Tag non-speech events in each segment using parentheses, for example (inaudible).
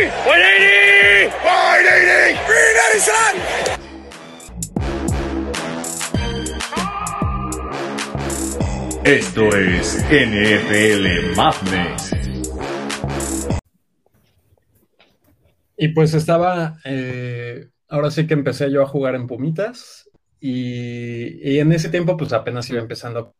180! 180! 390, Esto es NFL Madness. Y pues estaba, eh, ahora sí que empecé yo a jugar en Pumitas y, y en ese tiempo pues apenas iba empezando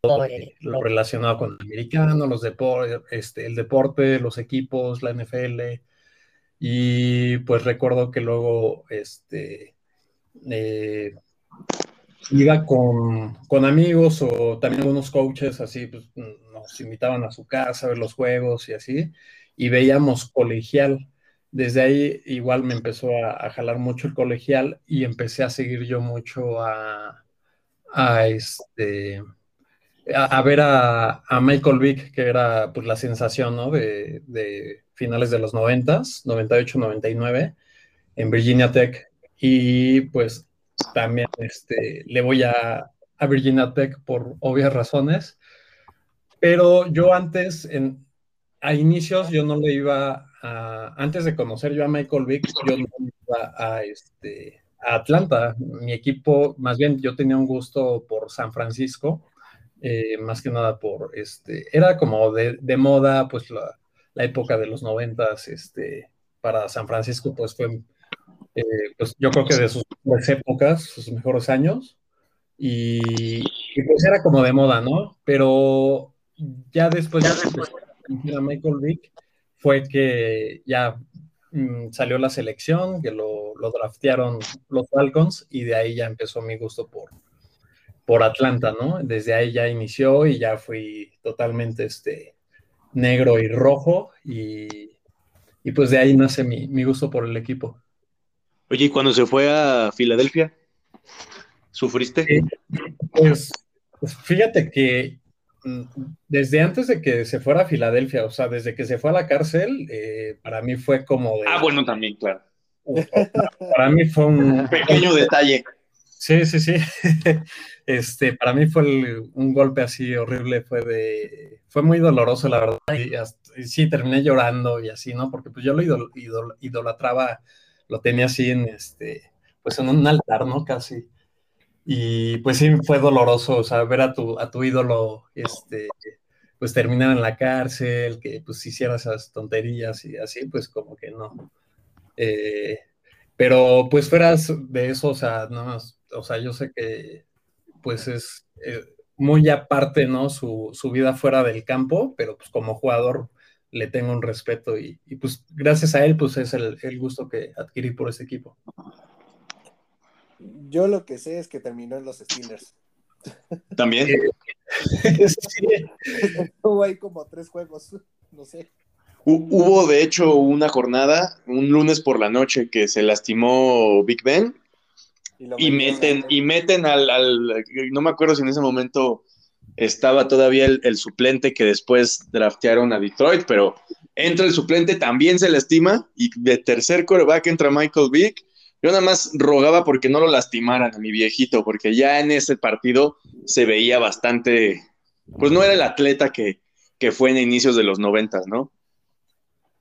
todo lo relacionado con el americano, los deportes, este, el deporte, los equipos, la NFL. Y pues recuerdo que luego este, eh, iba con, con, amigos o también algunos coaches así, pues nos invitaban a su casa a ver los juegos y así, y veíamos colegial. Desde ahí igual me empezó a, a jalar mucho el colegial y empecé a seguir yo mucho a, a este a, ver a, a, Michael Vick, que era pues la sensación ¿no? de, de finales de los 90, 98, 99, en Virginia Tech. Y pues también este, le voy a, a Virginia Tech por obvias razones. Pero yo antes, en, a inicios, yo no le iba a, antes de conocer yo a Michael Vick, yo no iba a, este, a Atlanta. Mi equipo, más bien, yo tenía un gusto por San Francisco eh, más que nada por, este, era como de, de moda, pues la, época de los noventas, este, para San Francisco, pues fue, eh, pues yo creo que de sus épocas, sus mejores años, y, pues era como de moda, ¿no? Pero ya después de a Michael Vick, fue que ya mmm, salió la selección, que lo draftearon los Falcons, y de ahí ya empezó mi gusto por, por Atlanta, ¿no? Desde ahí ya inició y ya fui totalmente este, negro y rojo y, y pues de ahí nace mi, mi, gusto por el equipo. Oye, ¿y cuando se fue a Filadelfia? ¿Sufriste? Eh, pues, pues, fíjate que mm, desde antes de que se fuera a Filadelfia, o sea, desde que se fue a la cárcel, eh, para mí fue como de... Ah, bueno, también, claro. Para mí fue un (laughs) pequeño detalle. Sí, sí, sí. (laughs) Este, para mí fue un golpe así horrible, fue de, fue muy doloroso, la verdad. Y, hasta, sí, terminé llorando y así, ¿no? Porque pues yo lo idol, idol, idolatraba, lo tenía así en este, pues en un altar, ¿no? Casi. Y pues sí, fue doloroso, o sea, ver a tu, a tu ídolo, este, pues terminar en la cárcel, que pues hiciera esas tonterías y así, pues como que no. Eh, pero pues fueras de eso, o sea, no, o sea, yo sé que pues es eh, muy aparte, ¿no? Su, su, vida fuera del campo, pero pues como jugador le tengo un respeto y, y pues gracias a él, pues es el, el, gusto que adquirí por ese equipo. Yo lo que sé es que terminó en los Steelers. También. (laughs) (laughs) sí. Hubo ahí como tres juegos, no sé. Hubo de hecho una jornada, un lunes por la noche, que se lastimó Big Ben y, y meten, y meten al, al, no me acuerdo si en ese momento estaba todavía el, el, suplente que después draftearon a Detroit, pero entra el suplente, también se lastima, y de tercer coreback entra Michael Vick. Yo nada más rogaba porque no lo lastimaran a mi viejito, porque ya en ese partido se veía bastante, pues no era el atleta que, que fue en inicios de los noventas, ¿no?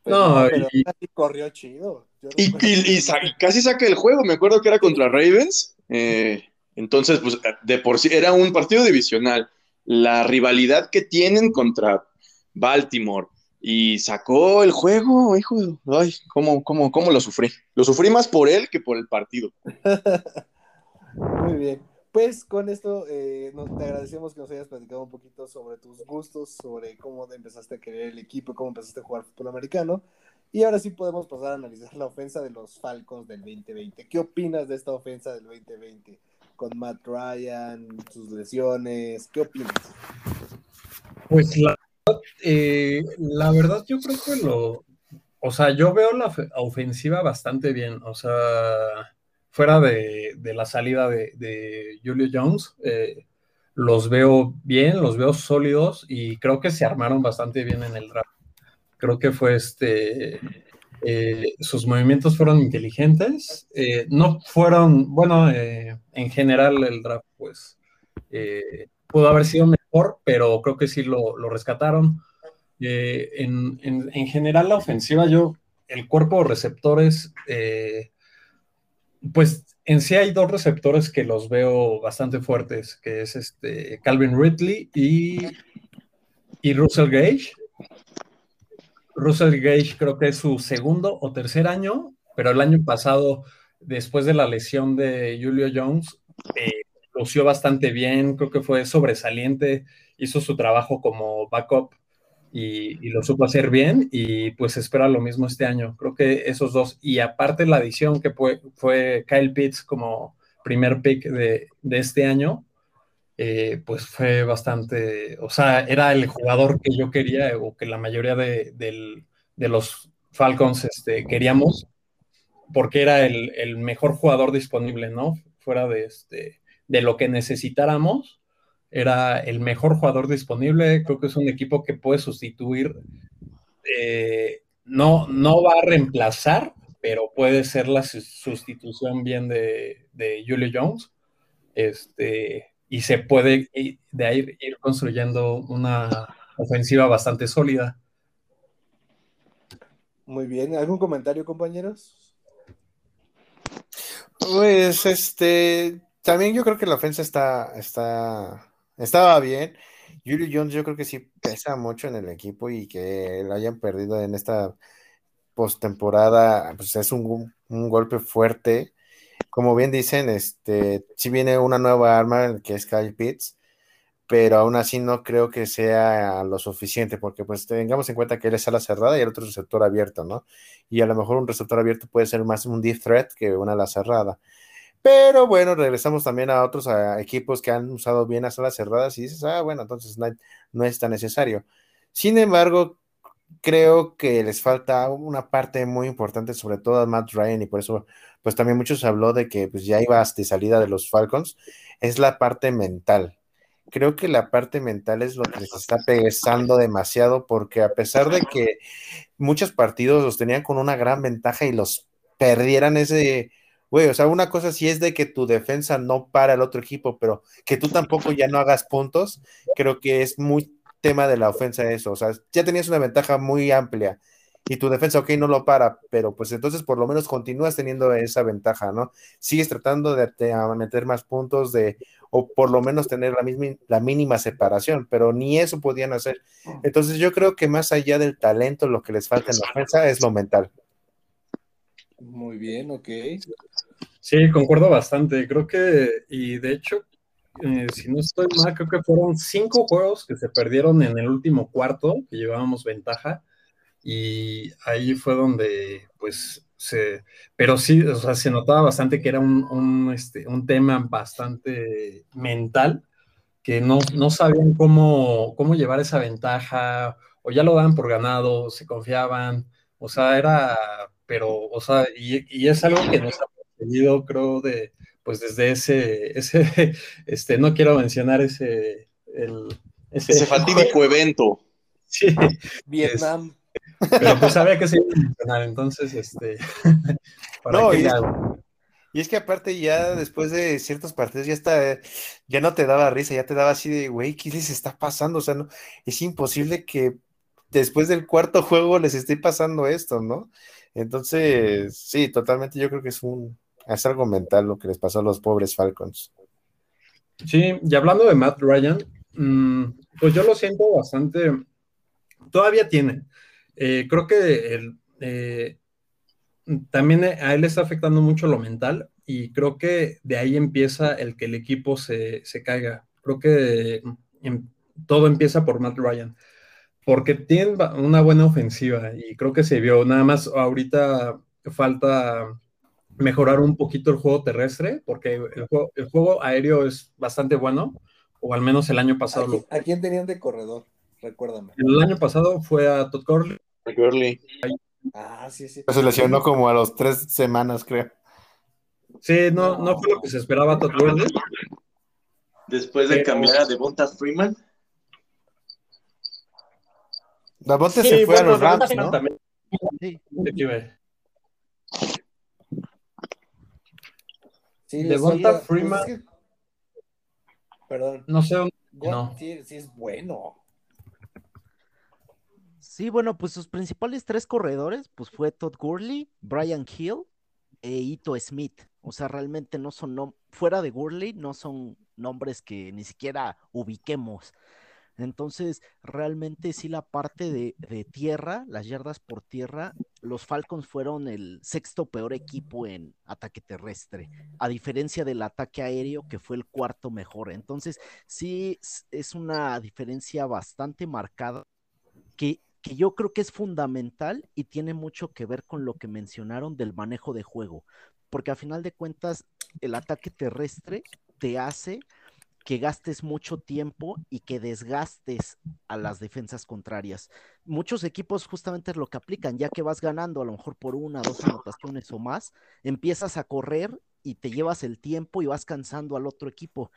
No, pero y, casi corrió chido. Y, y, y, sa casi saca el juego, me acuerdo que era contra Ravens. Eh, entonces, pues de por sí era un partido divisional. La rivalidad que tienen contra Baltimore y sacó el juego, hijo de. Ay, ¿cómo, cómo, cómo lo sufrí? Lo sufrí más por él que por el partido. (laughs) Muy bien. Pues con esto eh, nos, te agradecemos que nos hayas platicado un poquito sobre tus gustos, sobre cómo empezaste a querer el equipo, cómo empezaste a jugar fútbol americano. Y ahora sí podemos pasar a analizar la ofensa de los Falcons del 2020. ¿Qué opinas de esta ofensa del 2020? Con Matt Ryan, sus lesiones, ¿qué opinas? Pues la, eh, la verdad yo creo que lo, o sea, yo veo la ofensiva bastante bien, o sea, fuera de, la salida de, de Julio Jones, eh, los veo bien, los veo sólidos y creo que se armaron bastante bien en el draft. Creo que fue este, eh, sus movimientos fueron inteligentes, eh, no fueron, bueno, eh, en general el draft pues pudo haber sido mejor, pero creo que sí lo, lo rescataron. Eh, en, en, general, la ofensiva, yo, el cuerpo de receptores, pues en sí hay dos receptores que los veo bastante fuertes, que es este Calvin Ridley y, y Russell Gage. Russell Gage creo que es su segundo o tercer año, pero el año pasado, después de la lesión de Julio Jones, eh, lució bastante bien, creo que fue sobresaliente, hizo su trabajo como backup y, lo supo hacer bien y pues espera lo mismo este año. Creo que esos dos, y aparte la adición que fue, fue Kyle Pitts como primer pick de, este año, eh, pues fue bastante, o sea, era el jugador que yo quería o que la mayoría de, los Falcons este, queríamos, porque era el, el, mejor jugador disponible, ¿no? Fuera de, este, de lo que necesitáramos era el mejor jugador disponible. Creo que es un equipo que puede sustituir. Eh, no, no va a reemplazar, pero puede ser la sustitución bien de, Julio Jones. Este, y se puede de ahí ir construyendo una ofensiva bastante sólida. Muy bien. ¿Algún comentario, compañeros? Pues este también yo creo que la ofensa está, está estaba bien. Julio Jones yo creo que sí pesa mucho en el equipo y que lo hayan perdido en esta postemporada, pues es un, golpe fuerte. Como bien dicen, este, sí viene una nueva arma que es Kyle Pitts, pero aún así no creo que sea lo suficiente, porque pues tengamos en cuenta que él es ala cerrada y el otro receptor abierto, ¿no? Y a lo mejor un receptor abierto puede ser más un deep threat que una ala cerrada. Pero bueno, regresamos también a otros equipos que han usado bien las salas cerradas y dices, ah, bueno, entonces no, es tan necesario. Sin embargo, creo que les falta una parte muy importante, sobre todo a Matt Ryan, y por eso, pues también muchos habló de que pues, ya iba de salida de los Falcons, es la parte mental. Creo que la parte mental es lo que les está pesando demasiado, porque a pesar de que muchos partidos los tenían con una gran ventaja y los perdieran ese Güey, o sea, una cosa sí es de que tu defensa no para el otro equipo, pero que tú tampoco ya no hagas puntos, creo que es muy tema de la ofensa eso. O sea, ya tenías una ventaja muy amplia y tu defensa, ok, no lo para, pero pues entonces por lo menos continúas teniendo esa ventaja, ¿no? Sigues tratando de, meter más puntos, de, o por lo menos tener la, misma, la mínima separación, pero ni eso podían hacer. Entonces yo creo que más allá del talento, lo que les falta en la ofensa es lo mental. Muy bien, ok. Sí, concuerdo bastante. Creo que, y de hecho, eh, si no estoy mal, creo que fueron cinco juegos que se perdieron en el último cuarto, que llevábamos ventaja, y ahí fue donde, pues, se, pero sí, o sea, se notaba bastante que era un, este, un tema bastante mental, que no, no sabían cómo, cómo llevar esa ventaja, o ya lo daban por ganado, se confiaban, o sea, era pero, o sea, y, es algo que nos ha perseguido, creo, de, pues desde ese, ese, (laughs) este, no quiero mencionar ese, el, ese, fatídico evento. Sí. Vietnam. pero pues sabía que se iba a mencionar, entonces, este, (laughs) no, y, y, es que aparte ya después de ciertos partidos ya está, ya no te daba risa, ya te daba así de, güey, ¿qué les está pasando? O sea, no, es imposible que después del cuarto juego les esté pasando esto, ¿no? Entonces, sí, totalmente yo creo que es un es algo mental lo que les pasó a los pobres Falcons. Sí, y hablando de Matt Ryan, mm, pues yo lo siento bastante, todavía tiene. Eh, creo que eh, también a él está afectando mucho lo mental y creo que de ahí empieza el que el equipo se, se caiga. Creo que em, todo empieza por Matt Ryan porque tienen una buena ofensiva y creo que se vio. Nada más ahorita falta mejorar un poquito el juego terrestre, porque el juego, aéreo es bastante bueno, o al menos el año pasado. ¿A, quién tenían de corredor? Recuérdame. El año pasado fue a Todd Gurley. Ah, sí, sí. Se lesionó como a los tres semanas, creo. Sí, no, no, fue lo que se esperaba Todd Gurley. Después de cambiar a Devonta Freeman. Davonte sí, se fue a los Rams, ¿no? También. Sí. Sí, Devonta Freeman. Pues Perdón. No sé dónde. No. Sí, sí, es bueno. Sí, bueno, pues sus principales tres corredores, pues fue Todd Gurley, Brian Hill e Ito Smith. O sea, realmente no son, fuera de Gurley, no son nombres que ni siquiera ubiquemos. Entonces, realmente sí la parte de, tierra, las yardas por tierra, los Falcons fueron el sexto peor equipo en ataque terrestre, a diferencia del ataque aéreo que fue el cuarto mejor. Entonces, sí es una diferencia bastante marcada que, que yo creo que es fundamental y tiene mucho que ver con lo que mencionaron del manejo de juego, porque a final de cuentas el ataque terrestre te hace que gastes mucho tiempo y que desgastes a las defensas contrarias. Muchos equipos justamente es lo que aplican, ya que vas ganando a lo mejor por una, dos anotaciones o más, empiezas a correr y te llevas el tiempo y vas cansando al otro equipo.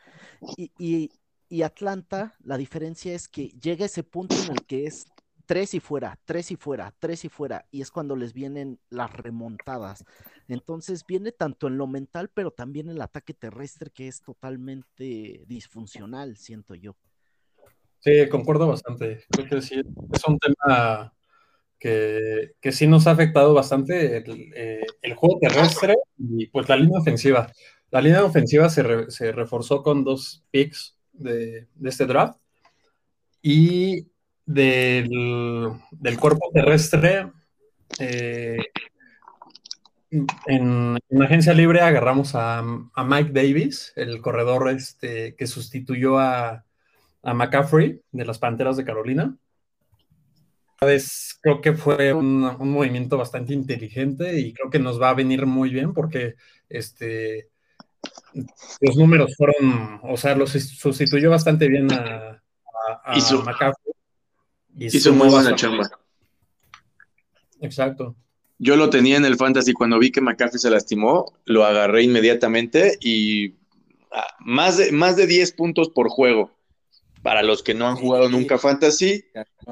Y, y, y Atlanta, la diferencia es que llega ese punto en el que es tres y fuera, tres y fuera, tres y fuera, y es cuando les vienen las remontadas. Entonces viene tanto en lo mental, pero también el ataque terrestre que es totalmente disfuncional, siento yo. Sí, concuerdo bastante. Creo que sí, es un tema que, que sí nos ha afectado bastante el, eh, el, juego terrestre y pues la línea ofensiva. La línea ofensiva se, re, se reforzó con dos picks de, de este draft y del, del cuerpo terrestre, eh, en, en, agencia libre agarramos a, a, Mike Davis, el corredor este, que sustituyó a, a McCaffrey de las Panteras de Carolina. Vez, creo que fue un, un, movimiento bastante inteligente y creo que nos va a venir muy bien porque este, los números fueron, o sea, los sustituyó bastante bien a, a, a su, McCaffrey. Y hizo muy buena chamba. Exacto. Yo lo tenía en el fantasy cuando vi que McCaffrey se lastimó, lo agarré inmediatamente y más de, más de 10 puntos por juego. Para los que no han jugado nunca fantasy,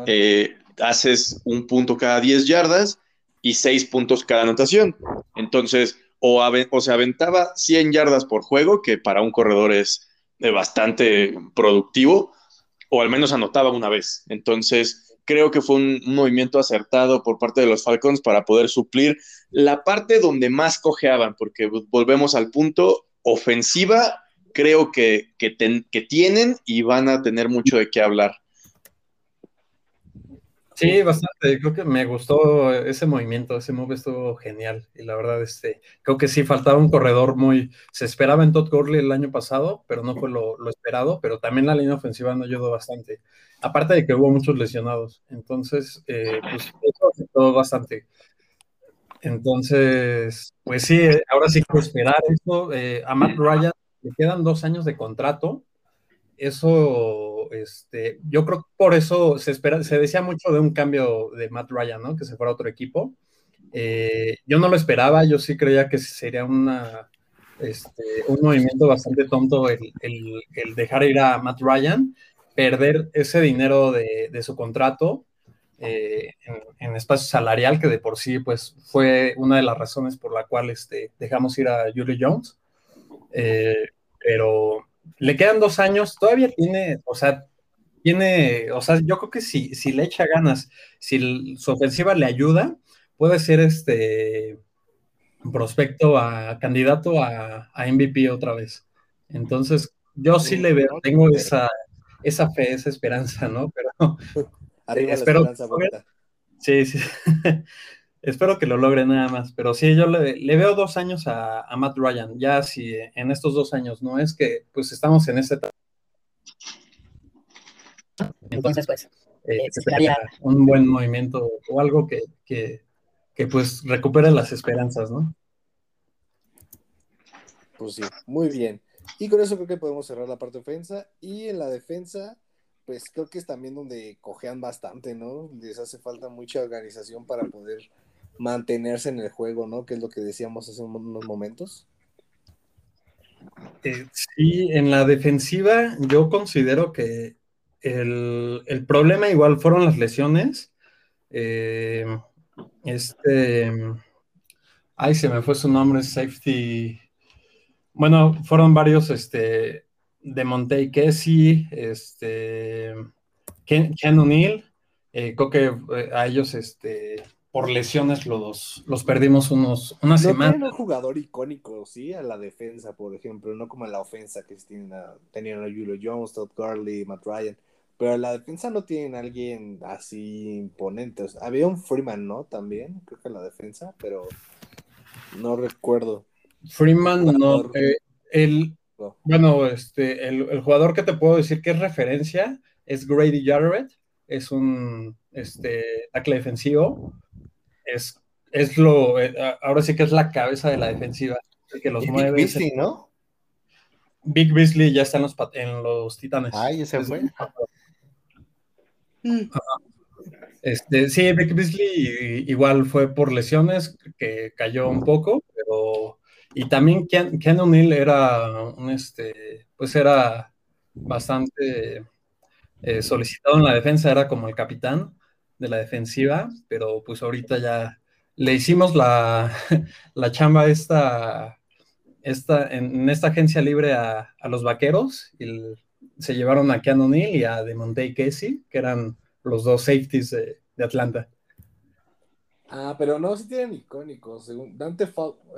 eh, haces un punto cada 10 yardas y 6 puntos cada anotación. Entonces, o, o se aventaba 100 yardas por juego, que para un corredor es bastante productivo, o al menos anotaba una vez. Entonces, creo que fue un, movimiento acertado por parte de los Falcons para poder suplir la parte donde más cojeaban, porque volvemos al punto ofensiva, creo que, que tienen y van a tener mucho de qué hablar. Sí, bastante. Creo que me gustó ese movimiento, ese move estuvo genial. Y la verdad, este, creo que sí faltaba un corredor muy. Se esperaba en Todd Gurley el año pasado, pero no fue lo, lo, esperado. Pero también la línea ofensiva no ayudó bastante. Aparte de que hubo muchos lesionados. Entonces, eh, pues eso afectó bastante. Entonces, pues sí, ahora sí que esperar esto. Eh, a Matt Ryan le quedan dos años de contrato. Eso, este, yo creo que por eso se espera, se decía mucho de un cambio de Matt Ryan, ¿no? Que se fuera a otro equipo. Eh, yo no lo esperaba, yo sí creía que sería este, un movimiento bastante tonto el, dejar ir a Matt Ryan, perder ese dinero de, su contrato eh, en, espacio salarial, que de por sí pues, fue una de las razones por la cual este, dejamos ir a Julie Jones. Eh, pero le quedan dos años, todavía tiene, o sea, tiene, o sea, yo creo que si, si le echa ganas, si su ofensiva le ayuda, puede ser este prospecto a candidato a, a MVP otra vez. Entonces, yo sí le veo, tengo esa, esa fe, esa esperanza, ¿no? Pero (laughs) Arriba espero, la esperanza, Sí, sí. (laughs) Espero que lo logre nada más, pero sí, yo le, le veo dos años a, a, Matt Ryan, ya si en estos dos años no es que pues estamos en ese etapa. Entonces, pues, eh, eh, un buen movimiento o algo que, que, que, pues recupere las esperanzas, ¿no? Pues sí, muy bien. Y con eso creo que podemos cerrar la parte defensa. Y en la defensa, pues creo que es también donde cojean bastante, ¿no? Les hace falta mucha organización para poder mantenerse en el juego, ¿no? Que es lo que decíamos hace unos momentos. Eh, sí, en la defensiva yo considero que el, el problema igual fueron las lesiones. Eh, este, ay, se me fue su nombre, safety. Bueno, fueron varios, este, de Monte Kessie, este, Ken, Ken O'Neill, Eh, creo que eh, a ellos, este, por lesiones, los, los perdimos unos, una No semana. tienen un jugador icónico, sí, a la defensa, por ejemplo, no como en la ofensa que tienen a- tenían a Julio Jones, Todd Gurley, Matt Ryan. Pero en la defensa no tienen a alguien así imponente. O sea, había un Freeman, ¿no? También, creo que en la defensa, pero no recuerdo. Freeman, no. Eh, el, No. bueno, este, el, el jugador que te puedo decir que es referencia es Grady Jarrett. Es un este, tackle defensivo. Es, es lo, eh, ahora sí que es la cabeza de la defensiva. el que los Y Big mueve. Beasley, ¿no? Big Beasley ya está en los, pat- en los Titanes. Ay, ese fue. Este, sí, Vic Beasley igual fue por lesiones que cayó un poco, pero y también Ken, Ken O'Neill era un este, pues era bastante eh, solicitado en la defensa, era como el capitán de la defensiva, pero pues ahorita ya le hicimos la, (laughs) la chamba esta, esta, en, esta agencia libre a, a los vaqueros y el- se llevaron a Ken O'Neill y a Demonte Casey, que eran los dos safeties de, de Atlanta. Ah, pero no, sí tienen icónicos. Según Dante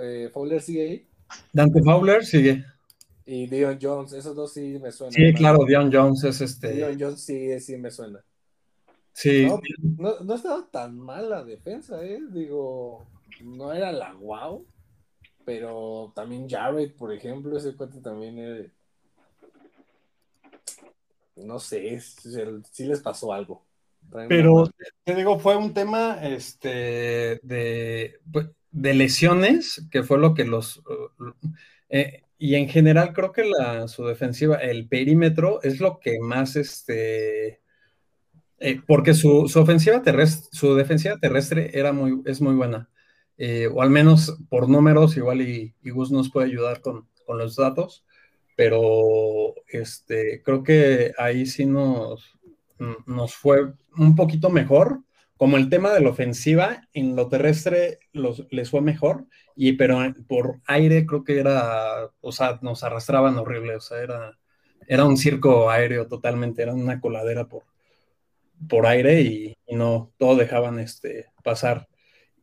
eh, Fowler sigue ahí. Dante Fowler sigue. Y Dion Jones, esos dos sí me suenan. Sí, claro, Dion Jones es este. Dion Jones sí, sí me suena. Sí, No, no, no estaba tan mal la defensa, ¿eh? Digo, no era la wow, pero también Jared, por ejemplo, ese cuate también era- No sé, si, si les pasó algo. Pero te digo, fue un tema este, de, pues, de lesiones, que fue lo que los. uh, eh, y en general creo que la, su defensiva, el perímetro, es lo que más este. Eh, porque su, ofensiva terrestre, su defensiva terrestre era muy, es muy buena. Eh, o al menos por números, igual y, Gus nos puede ayudar con, con los datos, pero este, creo que ahí sí nos, nos fue un poquito mejor. Como el tema de la ofensiva, en lo terrestre los, les fue mejor, y pero por aire creo que era, o sea, nos arrastraban horrible, o sea, era, era un circo aéreo totalmente, era una coladera por, por aire y, no, todo dejaban este, pasar.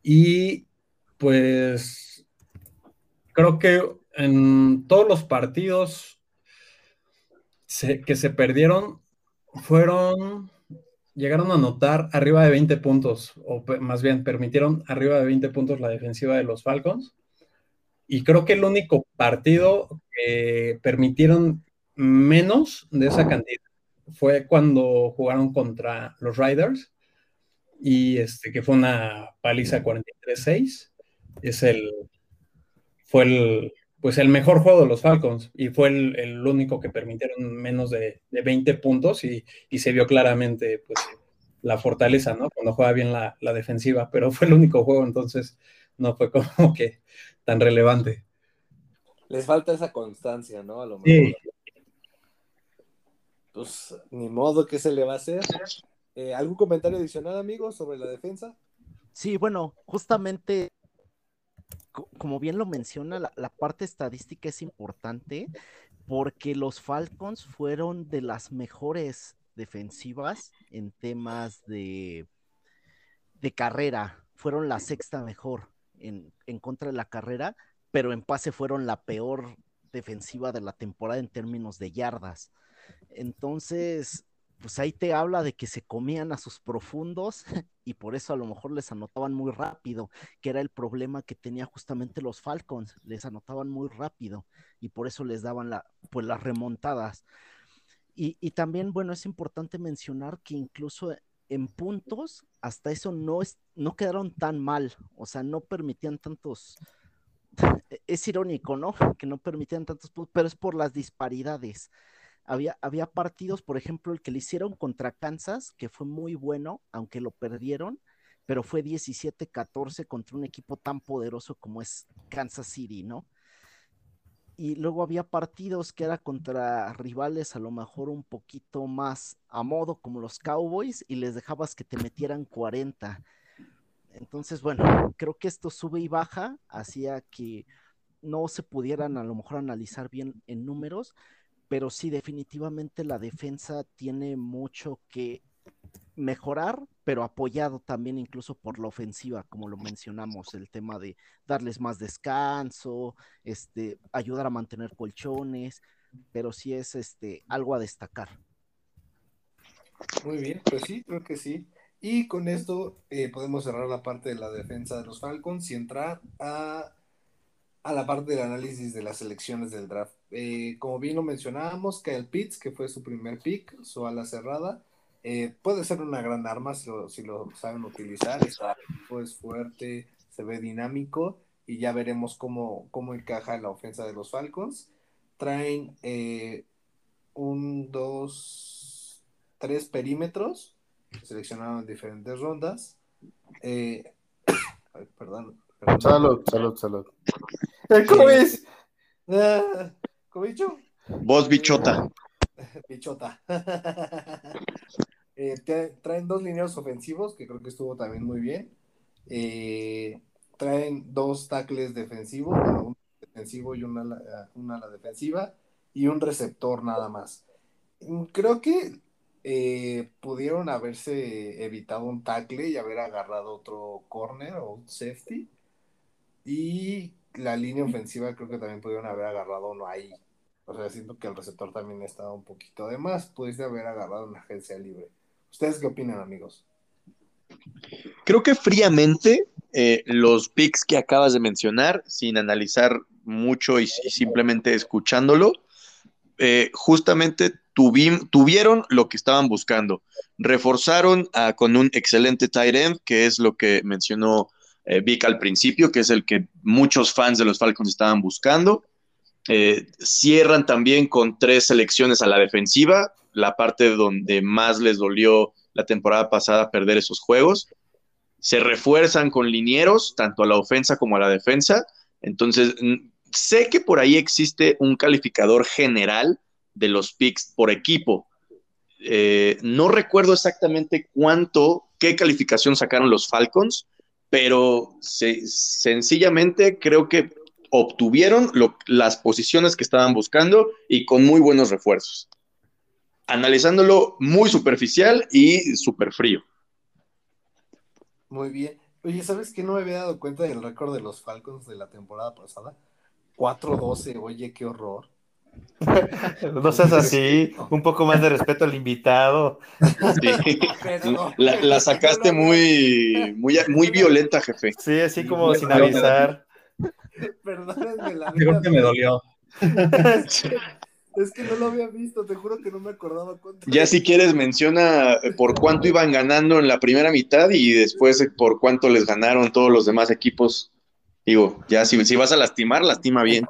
Y pues creo que en todos los partidos que se perdieron fueron, llegaron a anotar arriba de 20 puntos, o más bien permitieron arriba de 20 puntos la defensiva de los Falcons. Y creo que el único partido que permitieron menos de esa cantidad fue cuando jugaron contra los Riders y este que fue una paliza 43-6. Es el fue el pues el mejor juego de los Falcons y fue el, el único que permitieron menos de, de 20 puntos y, y, se vio claramente pues la fortaleza, ¿no? Cuando juega bien la, la, defensiva, pero fue el único juego, entonces no fue como que tan relevante. Les falta esa constancia, ¿no? A lo mejor. Sí. Pues ni modo que se le va a hacer. Eh, ¿Algún comentario adicional, amigos, sobre la defensa? Sí, bueno, justamente como bien lo menciona, la, la, parte estadística es importante porque los Falcons fueron de las mejores defensivas en temas de, de carrera. Fueron la sexta mejor en, en, contra de la carrera, pero en pase fueron la peor defensiva de la temporada en términos de yardas. Entonces, pues ahí te habla de que se comían a sus profundos (laughs) y por eso a lo mejor les anotaban muy rápido, que era el problema que tenía justamente los Falcons, les anotaban muy rápido y por eso les daban la, pues las remontadas. Y, y también, bueno, es importante mencionar que incluso en puntos, hasta eso no, es, no quedaron tan mal, o sea, no permitían tantos, (laughs) es irónico, ¿no? Que no permitían tantos puntos, pero es por las disparidades había, había, partidos, por ejemplo, el que le hicieron contra Kansas, que fue muy bueno, aunque lo perdieron, pero fue 17-14 contra un equipo tan poderoso como es Kansas City, ¿no? Y luego había partidos que era contra rivales a lo mejor un poquito más a modo, como los Cowboys, y les dejabas que te metieran 40. Entonces, bueno, creo que esto sube y baja, hacía que no se pudieran a lo mejor analizar bien en números, pero sí, definitivamente la defensa tiene mucho que mejorar, pero apoyado también incluso por la ofensiva, como lo mencionamos, el tema de darles más descanso, este, ayudar a mantener colchones, pero sí es este, algo a destacar. Muy bien, pues sí, creo que sí. Y con esto eh, podemos cerrar la parte de la defensa de los Falcons y entrar a, a la parte del análisis de las selecciones del draft. Eh, como bien lo mencionábamos, Kyle Pitts, que fue su primer pick, su ala cerrada, eh, puede ser una gran arma si lo, si lo saben utilizar. Está, es fuerte, se ve dinámico y ya veremos cómo, cómo encaja en la ofensa de los Falcons. Traen un, dos, tres perímetros seleccionaron en diferentes rondas. Eh, (coughs) perdón, Salud, salud, salud. ¿Cómo es? Ah, ¿Cómo dicho? Vos, bichota. (laughs) bichota. (laughs) Eh, traen dos lineos ofensivos, que creo que estuvo también muy bien. Eh, traen dos tackles defensivos, un defensivo y una, una la defensiva, y un receptor nada más. Creo que eh, pudieron haberse evitado un tackle y haber agarrado otro corner o un safety. Y la línea ofensiva creo que también pudieron haber agarrado uno ahí. O sea, siento que el receptor también estaba un poquito de más. Pudiste haber agarrado una agencia libre. ¿Ustedes qué opinan, amigos? Creo que fríamente eh, los picks que acabas de mencionar, sin analizar mucho y, simplemente escuchándolo, eh, justamente tuvieron lo que estaban buscando. Reforzaron con un excelente tight end, que es lo que mencionó eh, Vic al principio, que es el que muchos fans de los Falcons estaban buscando. Eh, cierran también con tres selecciones a la defensiva, la parte donde más les dolió la temporada pasada perder esos juegos. Se refuerzan con linieros, tanto a la ofensa como a la defensa. Entonces, sé que por ahí existe un calificador general de los picks por equipo. Eh, no recuerdo exactamente cuánto, qué calificación sacaron los Falcons, pero sencillamente creo que obtuvieron las posiciones que estaban buscando y con muy buenos refuerzos. Analizándolo muy superficial y súper frío. Muy bien. Oye, ¿sabes que no me había dado cuenta del récord de los Falcons de la temporada pasada? 4-12, oye, qué horror. (laughs) No seas así, un poco más de respeto al invitado. La, sacaste muy, muy, muy violenta, jefe. Sí, así como sin avisar. Perdónenme la Creo que me dolió. (laughs) Es que no lo había visto, te juro que no me acordaba cuánto. Ya si quieres menciona por cuánto iban ganando en la primera mitad y después por cuánto les ganaron todos los demás equipos. Digo, ya si, si vas a lastimar, lastima bien.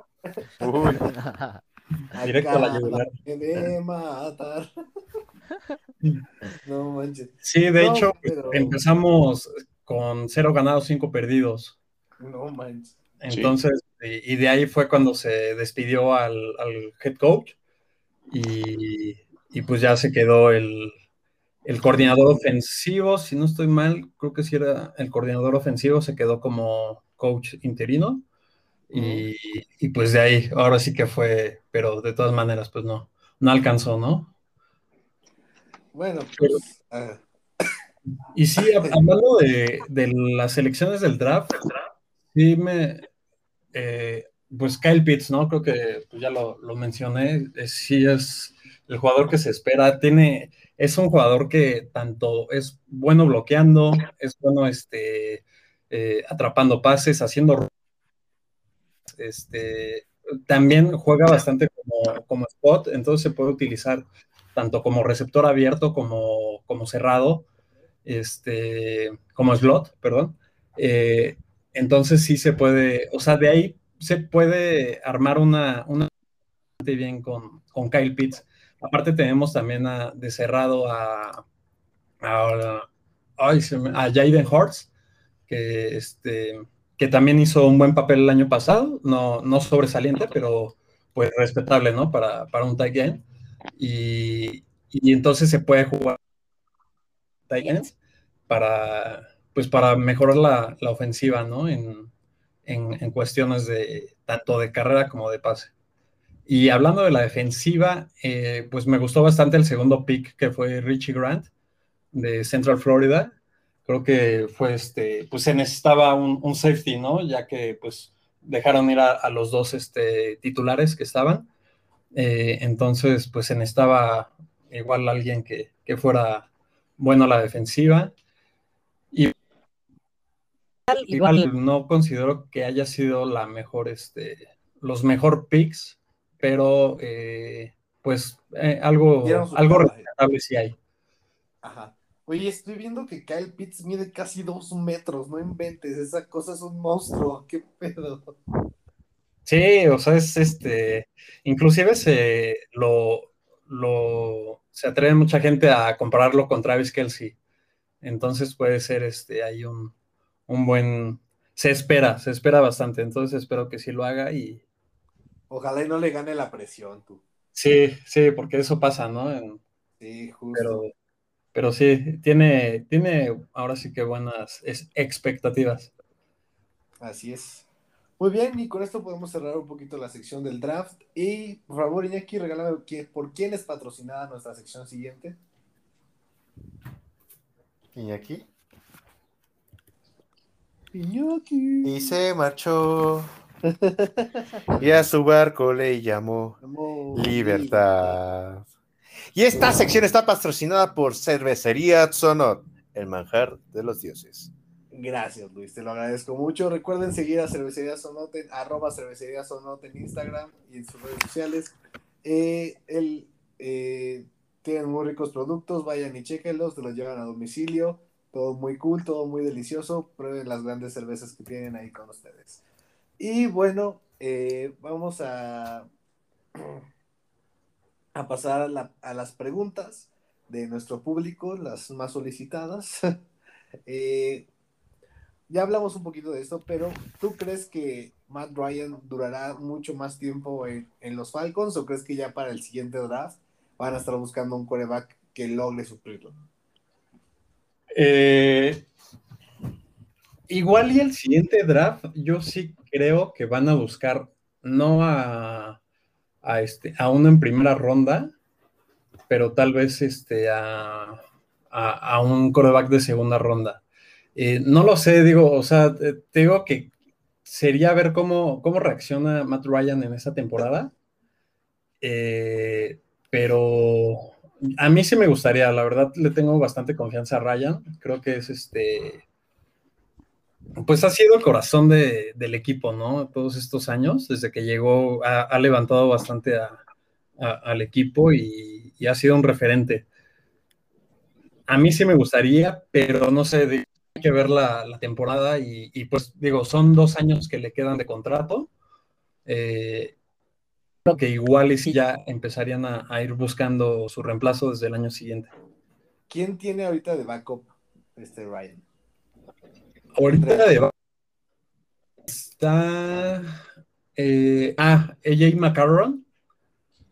Uy. (laughs) Directo a la yugular. matar. no manches. Sí, de hecho, empezamos con cero ganados, cinco perdidos. No manches. Entonces, y, de ahí fue cuando se despidió al, head coach y, pues ya se quedó el, el, coordinador ofensivo, si no estoy mal, creo que si era el coordinador ofensivo, se quedó como coach interino. Y, pues de ahí, ahora sí que fue, pero de todas maneras, pues no, no alcanzó, ¿no? Bueno, pues. (coughs) Y sí, hablando de, las elecciones del draft, sí me. Eh, pues Kyle Pitts, ¿no? Creo que pues ya lo, mencioné, sí es el jugador que se espera, tiene, es un jugador que tanto es bueno bloqueando, es bueno este, eh, atrapando pases, haciendo este, también juega bastante como, spot, entonces se puede utilizar tanto como receptor abierto como, como cerrado, este, como slot, perdón. Eh, entonces sí se puede, o sea, de ahí se puede armar una, una bien con, con Kyle Pitts. Aparte tenemos también de cerrado a, a, a Jaden Hortz, que este, que también hizo un buen papel el año pasado, no, no sobresaliente, pero pues respetable, ¿no? Para, un tight end. Y, entonces se puede jugar tight ends para, pues para mejorar la, ofensiva, ¿no? En, cuestiones de tanto de carrera como de pase. Y hablando de la defensiva, eh, pues me gustó bastante el segundo pick que fue Richie Grant de Central Florida creo que fue este, pues se necesitaba un, un safety, ¿no? Ya que pues dejaron ir a, a los dos este, titulares que estaban. Eh, entonces, pues se necesitaba igual alguien que, que fuera bueno a la defensiva. Y igual no considero que haya sido la mejor, este, los mejor picks, pero eh, pues eh, algo, algo respetable sí hay. Ajá. Oye, estoy viendo que Kyle Pitts mide casi dos metros, no inventes, esa cosa es un monstruo, qué pedo. Sí, o sea, es este, inclusive se lo, lo, se atreve mucha gente a compararlo con Travis Kelsey. Entonces puede ser este, hay un, un buen, se espera, se espera bastante, entonces espero que sí lo haga y... Ojalá y no le gane la presión, tú. Sí, sí, porque eso pasa, ¿no? sí, justo. Pero, pero sí, tiene, tiene ahora sí que buenas expectativas. Así es. Muy bien, y con esto podemos cerrar un poquito la sección del draft. Y por favor, Iñaki, regálame por quién es patrocinada nuestra sección siguiente. Iñaki. Iñaki. Y se marchó. (laughs) y a su barco le llamó Libertad. Y esta sección está patrocinada por Cervecería Sonot, el manjar de los dioses. Gracias, Luis, te lo agradezco mucho. Recuerden seguir a Cervecería Sonot en arroba Cervecería Sonot en Instagram y en sus redes sociales. Eh, eh, tienen muy ricos productos, vayan y chequenlos, te los llevan a domicilio. Todo muy cool, todo muy delicioso. Prueben las grandes cervezas que tienen ahí con ustedes. Y bueno, eh, vamos a, (clears throat) a pasar a, las preguntas de nuestro público, las más solicitadas. (laughs) eh, ya hablamos un poquito de esto, pero ¿tú crees que Matt Ryan durará mucho más tiempo en, en, los Falcons o crees que ya para el siguiente draft van a estar buscando un coreback que logre suplirlo? Eh, igual y el siguiente draft, yo sí creo que van a buscar no a, a, este, a uno en primera ronda, pero tal vez este, a, a, un coreback de segunda ronda. Eh, no lo sé, digo, o sea, te digo que sería ver cómo, cómo reacciona Matt Ryan en esa temporada. Eh, pero a mí sí me gustaría, la verdad le tengo bastante confianza a Ryan. Creo que es este. Pues ha sido el corazón de, del equipo, ¿no? Todos estos años, desde que llegó, ha, levantado bastante al equipo y, ha sido un referente. A mí sí me gustaría, pero no sé, que ver la, temporada y, y, pues digo, son dos años que le quedan de contrato. Eh, creo que igual y si ya empezarían a, a, ir buscando su reemplazo desde el año siguiente. ¿Quién tiene ahorita de backup este Ryan? Ahorita de está eh, ah, AJ McCarron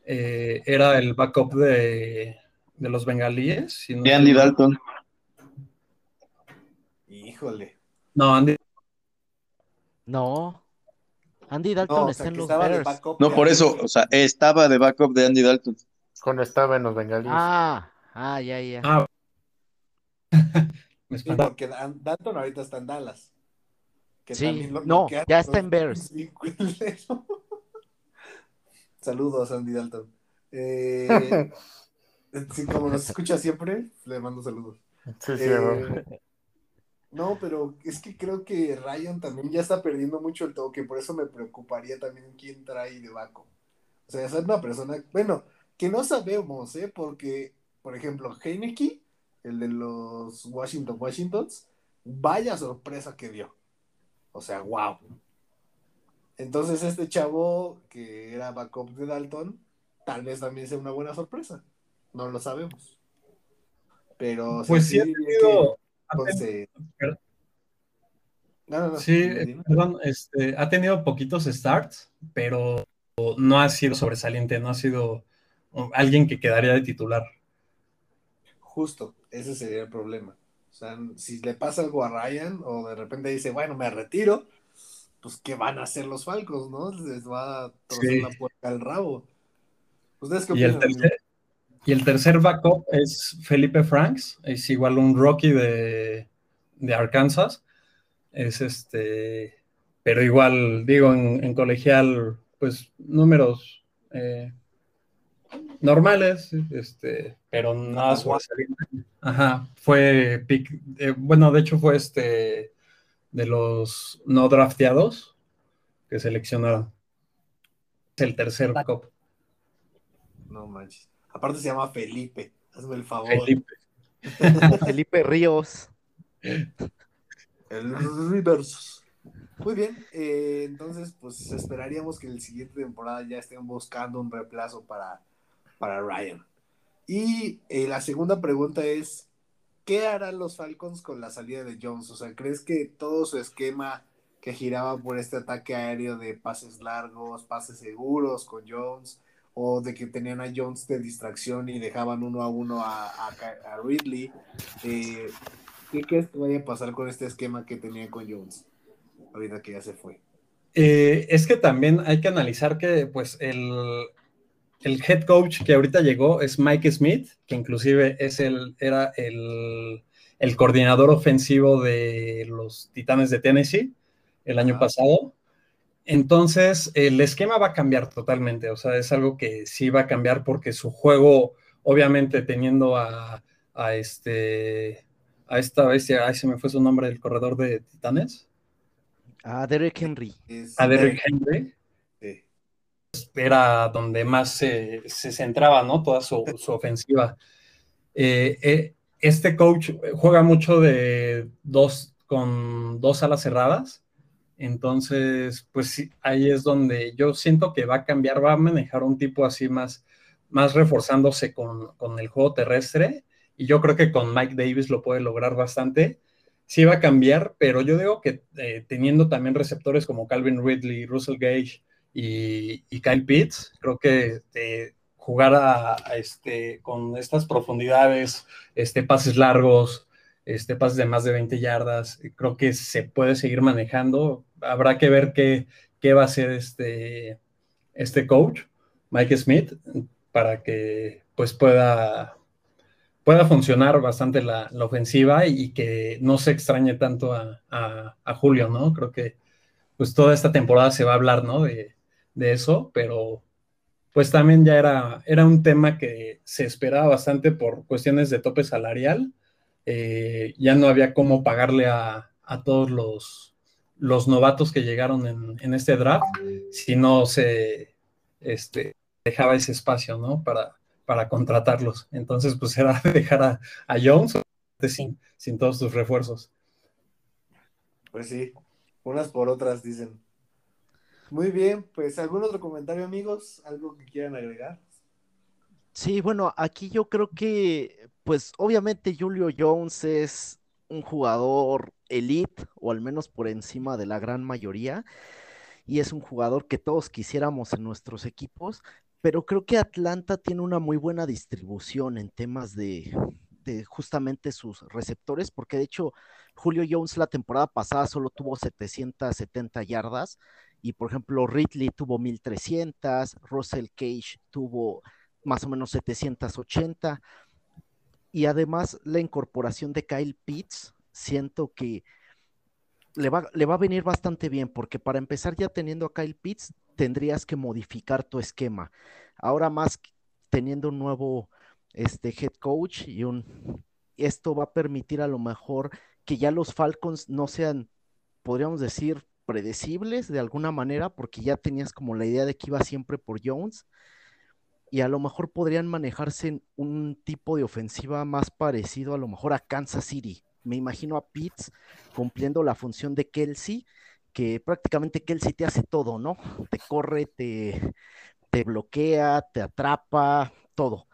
eh, era el backup de, de los bengalíes. Si no de Andy Dalton. Híjole. No, Andy. No. Andy Dalton no, está o sea, en los Bears. No, por eso, o sea, estaba de backup de Andy Dalton. Cuando estaba en los Bengalíes. Ah, ah, ya, ya. Ah. (laughs) porque Dalton ahorita está en Dallas. Que sí, lo, no, ya los... está en Bears. (laughs) Saludos, Andy Dalton. Eh, (laughs) sí, como nos escucha siempre, le mando saludos. Sí, sí, eh, no, pero es que creo que Ryan también ya está perdiendo mucho el toque, por eso me preocuparía también quién trae de Baco. O sea, esa es una persona, bueno, que no sabemos, ¿eh? Porque, por ejemplo, Heineke, el de los Washington Washingtons, vaya sorpresa que dio. O sea, wow. Entonces este chavo que era backup de Dalton, tal vez también sea una buena sorpresa. No lo sabemos. Pero pues sí, sí ha tenido, entonces, no, no, no, sí, perdón, este, ha tenido poquitos starts, pero no ha sido sobresaliente, no ha sido alguien que quedaría de titular. Justo, ese sería el problema. O sea, si le pasa algo a Ryan o de repente dice, bueno, me retiro, pues ¿qué van a hacer los Falcos, no? Les va a torcer sí. la puerta al rabo. ¿Ustedes qué ¿Y el, tercer, y el tercer backup es Felipe Franks, es igual un rookie de, de Arkansas. Es este, pero igual, digo, en, colegial, pues números eh, normales, este, pero nada Ajá, fue pick, eh, bueno, de hecho fue este de los no drafteados que seleccionaron. El tercer cop. No manches. Aparte se llama Felipe. Hazme el favor. Felipe. (laughs) Felipe Ríos. El Rivers. Muy bien, eh, entonces pues esperaríamos que en la siguiente temporada ya estén buscando un reemplazo para, para Ryan. Y eh, la segunda pregunta es, ¿qué harán los Falcons con la salida de Jones? O sea, ¿crees que todo su esquema que giraba por este ataque aéreo de pases largos, pases seguros con Jones, o de que tenían a Jones de distracción y dejaban uno a uno a, a, Ridley, eh, ¿qué crees que vaya a pasar con este esquema que tenía con Jones? Ahorita que ya se fue. Eh, es que también hay que analizar que pues el, el head coach que ahorita llegó es Mike Smith, que inclusive es el, era el, coordinador ofensivo de los Titanes de Tennessee el año pasado. Entonces, el esquema va a cambiar totalmente, o sea, es algo que sí va a cambiar porque su juego, obviamente teniendo a, a este, a esta bestia, ay, se me fue su nombre, el corredor de Titanes. A Derek Henry. A Derek Henry era donde más se, centraba, ¿no? Toda su, ofensiva. Eh, eh, este coach juega mucho de dos, con dos alas cerradas. Entonces, pues sí, ahí es donde yo siento que va a cambiar, va a manejar un tipo así más, más reforzándose con, el juego terrestre. Y yo creo que con Mike Davis lo puede lograr bastante. Sí va a cambiar, pero yo digo que eh, teniendo también receptores como Calvin Ridley, Russell Gage, y, Kyle Pitts. Creo que jugar a, este, con estas profundidades, este, pases largos, este, pases de más de 20 yardas, creo que se puede seguir manejando. Habrá que ver qué, qué va a hacer este, este coach, Mike Smith, para que pues pueda, pueda funcionar bastante la, ofensiva y, que no se extrañe tanto a, a, Julio, ¿no? Creo que pues toda esta temporada se va a hablar, ¿no? De, de eso, pero pues también ya era, era un tema que se esperaba bastante por cuestiones de tope salarial. Eh, ya no había cómo pagarle a, todos los, los, novatos que llegaron en, este draft si no se este, dejaba ese espacio, ¿no? Para, para contratarlos. Entonces, pues era (laughs) dejar a, a Jones sin, sin todos sus refuerzos. Pues sí, unas por otras, dicen. Muy bien, pues algún otro comentario, amigos, algo que quieran agregar. Sí, bueno, aquí yo creo que, pues obviamente Julio Jones es un jugador elite, o al menos por encima de la gran mayoría, y es un jugador que todos quisiéramos en nuestros equipos, pero creo que Atlanta tiene una muy buena distribución en temas de, de justamente sus receptores, porque de hecho Julio Jones la temporada pasada solo tuvo 770 yardas, y por ejemplo, Ridley tuvo 1300, Russell Cage tuvo más o menos 780. Y además la incorporación de Kyle Pitts, siento que le va, le va a venir bastante bien, porque para empezar ya teniendo a Kyle Pitts, tendrías que modificar tu esquema. Ahora más teniendo un nuevo este, head coach y un... Esto va a permitir a lo mejor que ya los Falcons no sean, podríamos decir, predecibles de alguna manera, porque ya tenías como la idea de que iba siempre por Jones, y a lo mejor podrían manejarse en un tipo de ofensiva más parecido a lo mejor a Kansas City. Me imagino a Pitts cumpliendo la función de Kelsey, que prácticamente Kelsey te hace todo, ¿no? Te corre, te, te bloquea, te atrapa, todo.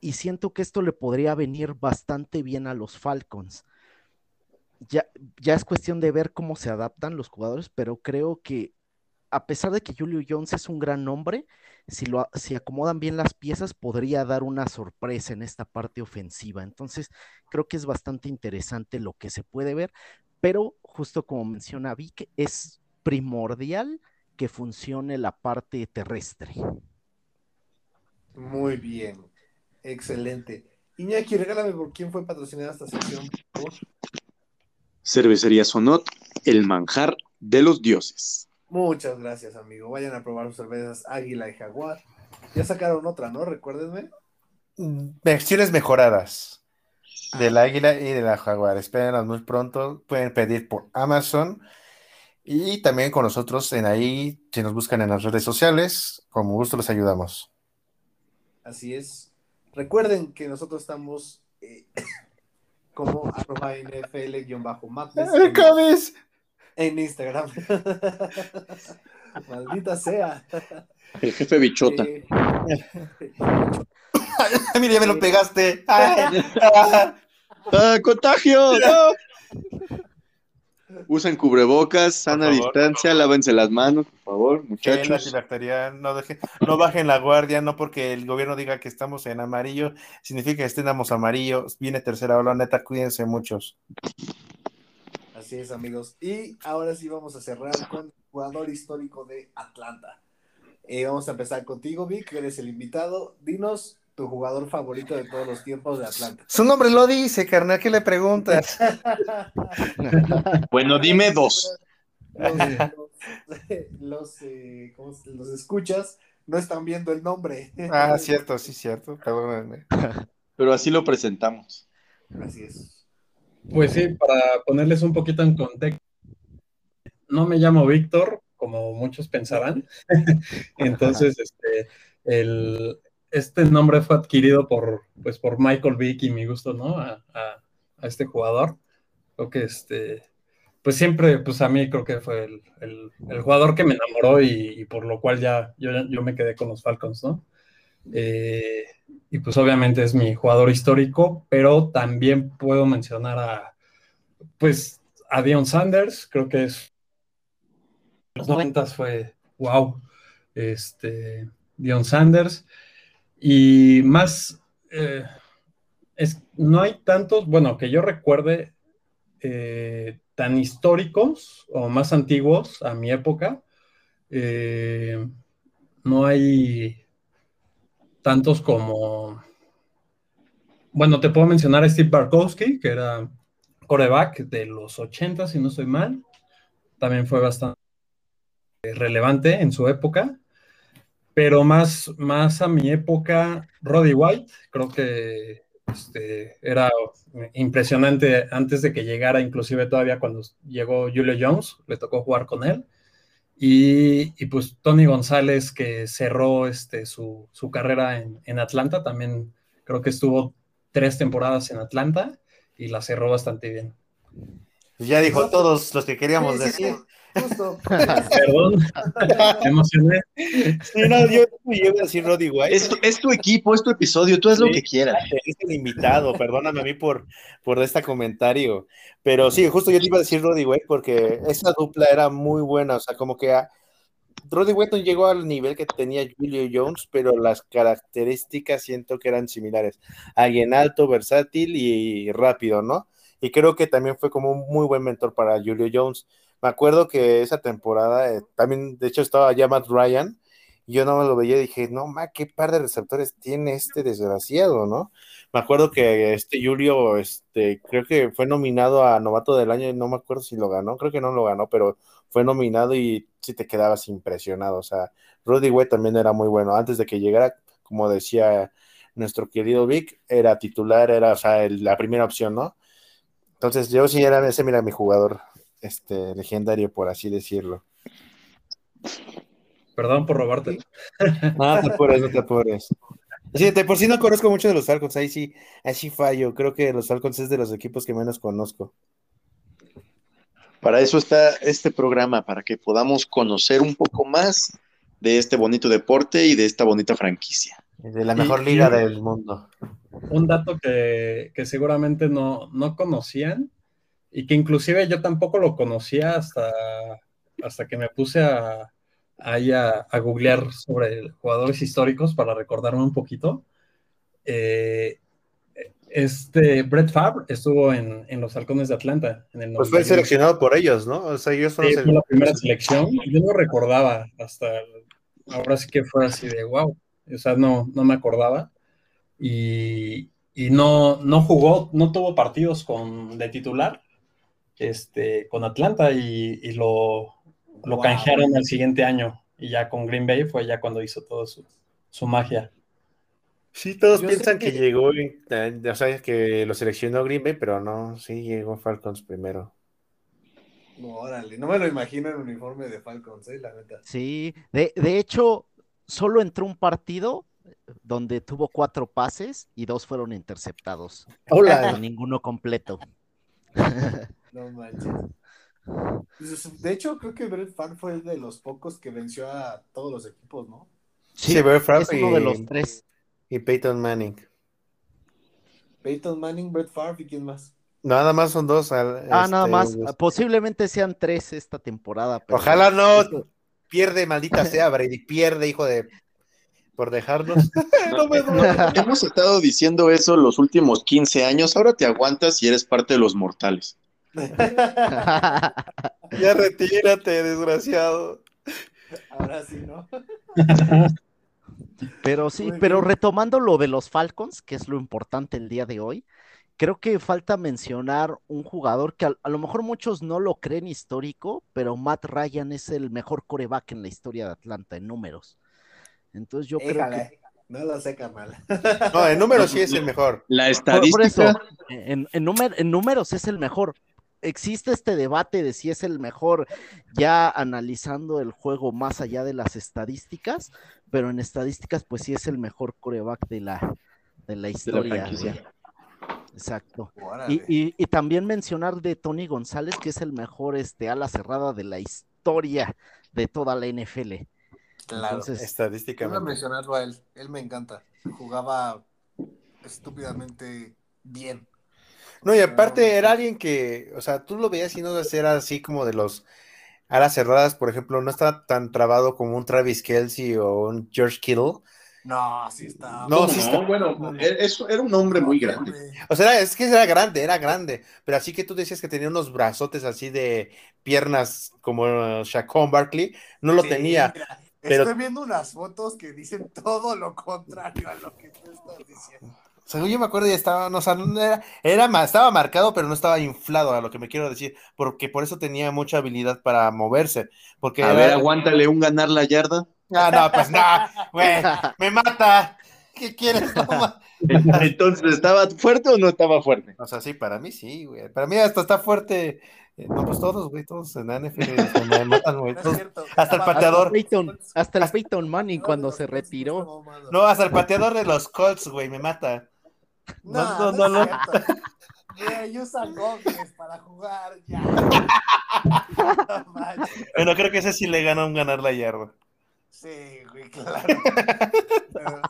Y siento que esto le podría venir bastante bien a los Falcons ya, es cuestión de ver cómo se adaptan los jugadores, pero creo que a pesar de que Julio Jones es un gran nombre, si, lo, si acomodan bien las piezas, podría dar una sorpresa en esta parte ofensiva. Entonces, creo que es bastante interesante lo que se puede ver, pero justo como menciona Vic, es primordial que funcione la parte terrestre. Muy bien, excelente. Iñaki, regálame por quién fue patrocinada esta sección, por. Cervecería Sonot, el manjar de los dioses. Muchas gracias, amigo. Vayan a probar sus cervezas Águila y Jaguar. Ya sacaron otra, ¿no? Recuérdenme. Versiones mejoradas del águila y de la jaguar. Espérenlas muy pronto. Pueden pedir por Amazon y también con nosotros en ahí, si nos buscan en las redes sociales, con gusto les ayudamos. Así es. Recuerden que nosotros estamos eh, como arroba nfl-madness en, en Instagram. (laughs) Maldita sea. El jefe bichota. Eh, Mira, ya me lo pegaste. (laughs) ¡Ah, contagio! (laughs) ¡No! Usen cubrebocas, sana favor. distancia, lávense las manos, por favor, muchachos. no, bajen la guardia, no porque el gobierno diga que estamos en amarillo, significa que estemos amarillo. Viene tercera ola, neta, cuídense muchos. Así es, amigos. Y ahora sí vamos a cerrar con el jugador histórico de Atlanta. Eh, vamos a empezar contigo, Vic, que eres el invitado. Dinos tu jugador favorito de todos los tiempos de Atlanta. Su nombre lo dice, carnal, ¿qué le preguntas? (laughs) Bueno, dime dos. Los, los, los, eh, ¿cómo se- los escuchas no están viendo el nombre. Ah, cierto, sí, cierto, perdónenme. Pero así lo presentamos. Así es. Pues sí, para ponerles un poquito en contexto, no me llamo Víctor, como muchos pensarán. (laughs) Entonces, este, el, este nombre fue adquirido por, pues, por Michael Vick y mi gusto, ¿no? A, a- a este jugador. Creo que este, pues siempre, pues a mí creo que fue el, el- el jugador que me enamoró y, y por lo cual ya yo, yo me quedé con los Falcons, ¿no? Eh, y pues obviamente es mi jugador histórico, pero también puedo mencionar a, pues, a Dion Sanders, creo que es, los noventas fue, wow, este, Dion Sanders, y más, eh, es, no hay tantos, bueno, que yo recuerde, eh, tan históricos o más antiguos a mi época, eh, no hay tantos como, bueno, te puedo mencionar a Steve Barkowski, que era coreback de los 80, si no estoy mal. También fue bastante relevante en su época. Pero más, más a mi época, Roddy White, creo que este, era impresionante antes de que llegara, inclusive todavía cuando llegó Julio Jones, le tocó jugar con él. Y, y pues Tony González, que cerró este, su, su carrera en, en Atlanta, también creo que estuvo tres temporadas en Atlanta y la cerró bastante bien. Ya dijo todos los que queríamos Sí, sí, decir. sí, Justo. (laughs) Perdón, (laughs) me emocioné. Sí, no, yo, iba a decir Roddy White. Es tu, es tu equipo, es tu episodio, tú haz lo Sí. que quieras. Es el invitado, perdóname a mí por, por este comentario. Pero sí, justo yo te iba a decir Roddy White porque esa dupla era muy buena. O sea, como que a- Roddy White no llegó al nivel que tenía Julio Jones, pero las características siento que eran similares. Alguien alto, versátil y rápido, ¿no? Y creo que también fue como un muy buen mentor para Julio Jones. Me acuerdo que esa temporada eh, también, de hecho, estaba ya Matt Ryan. Y yo no me lo veía y dije, no, ma, qué par de receptores tiene este desgraciado, ¿no? Me acuerdo que este Julio, este, creo que fue nominado a novato del año y no me acuerdo si lo ganó, creo que no lo ganó, pero fue nominado y sí te quedabas impresionado. O sea, Rudy Way también era muy bueno. Antes de que llegara, como decía nuestro querido Vic, era titular, era, o sea, la primera opción, ¿no? Entonces yo sí era ese, mira, mi jugador, este, legendario, por así decirlo. Perdón por robarte. (laughs) No te apures, no te apures. Sí, de por sí no conozco mucho de los Falcons, ahí sí, ahí sí fallo. Creo que los Falcons es de los equipos que menos conozco. Para eso está este programa, para que podamos conocer un poco más de este bonito deporte y de esta bonita franquicia. De la mejor y liga del mundo. Un dato que, que seguramente no, no conocían y que inclusive yo tampoco lo conocía hasta, hasta que me puse a, a, a googlear sobre jugadores históricos para recordarme un poquito. Eh, este Brett Favre estuvo en, en los Halcones de Atlanta en el Pues fue 91. seleccionado por ellos, ¿no? O sea, ellos fueron Sí, fue la primera selección. Yo no recordaba hasta ahora sí que fue así de wow. O sea, no, no me acordaba. Y, y no, no jugó, no tuvo partidos con, de titular, este, con Atlanta y, y lo, lo Wow. canjearon al siguiente año. Y ya con Green Bay fue ya cuando hizo todo su, su magia. Sí, todos Yo piensan que... que- llegó, y, eh, o sea, que lo seleccionó Green Bay, pero no, sí llegó Falcons primero. No, órale, no me lo imagino en uniforme de Falcons, eh, la neta. Sí, de, de hecho, solo entró un partido donde tuvo cuatro pases y dos fueron interceptados. Hola. ninguno completo. (laughs) No manches. Pues, De hecho, creo que Brett Favre fue de los pocos que venció a todos los equipos, ¿no? Sí, Brett Favre es uno de y- los tres. Y Peyton Manning. Peyton Manning, Brett Favre y quién más. Nada más son dos. al- Ah, nada este, más. los- Posiblemente sean tres esta temporada. pero- Ojalá no. Pierde, maldita sea, (laughs) Brady. Pierde, hijo de. Por dejarnos. (laughs) no me Hemos estado diciendo eso los últimos 15 años, ahora te aguantas y eres parte de los mortales. Ya retírate, desgraciado. Ahora sí, ¿no? Pero sí, pero retomando lo de los Falcons, que es lo importante el día de hoy, creo que falta mencionar un jugador que a, a lo mejor muchos no lo creen histórico, pero Matt Ryan es el mejor coreback en la historia de Atlanta en números. Entonces yo creo que Éjale, no lo sé, carnal. No, en número sí es el (laughs) mejor. La por, por estadística, eso, en, en númer- en números es el mejor. Existe este debate de si es el mejor, ya analizando el juego más allá de las estadísticas, pero en estadísticas, pues sí es el mejor coreback de la, de la historia. Exacto. Y, y- y también mencionar de Tony González, que es el mejor este, ala cerrada de la historia de toda la NFL. claro. Entonces, Iba a Estadísticamente. mencionarlo a él. Él me encanta. Jugaba estúpidamente bien. No, y aparte era alguien que, o sea, tú lo veías y no era así como de los alas cerradas, por ejemplo, no estaba tan trabado como un Travis Kelsey o un George Kittle. No, sí está. No, sí está- bueno, eso era un hombre muy grande. O sea, es que era grande, era grande, pero así que tú decías que tenía unos brazotes así de piernas como Shaquon Barkley, no lo Sí, tenía. mira, pero- Estoy viendo unas fotos que dicen todo lo contrario a lo que tú estás diciendo. Sea, yo me acuerdo y estaba, no, o sea, no era, era estaba marcado, pero no estaba inflado, a lo que me quiero decir, porque por eso tenía mucha habilidad para moverse. Porque A era- ver, aguántale un ganar la yarda. Ah, no, pues no, güey, me mata. ¿Qué quieres? (laughs) No, ma- (laughs) Entonces, ¿estaba fuerte o no estaba fuerte? o sea, sí, para mí sí, güey. Para mí hasta está fuerte. Eh, No, pues todos, güey, todos en la NFL se me matan, güey. (laughs) Todos- hasta el pateador. Peyton, hasta el Peyton Manning cuando se retiró. No, hasta el pateador de los Colts, güey, me mata. No, No, no, no, es no. Güey, usan gogles para jugar ya. (laughs) No manches. Bueno, creo que ese sí le gana un ganar la yarda. Sí, güey, claro. Pero,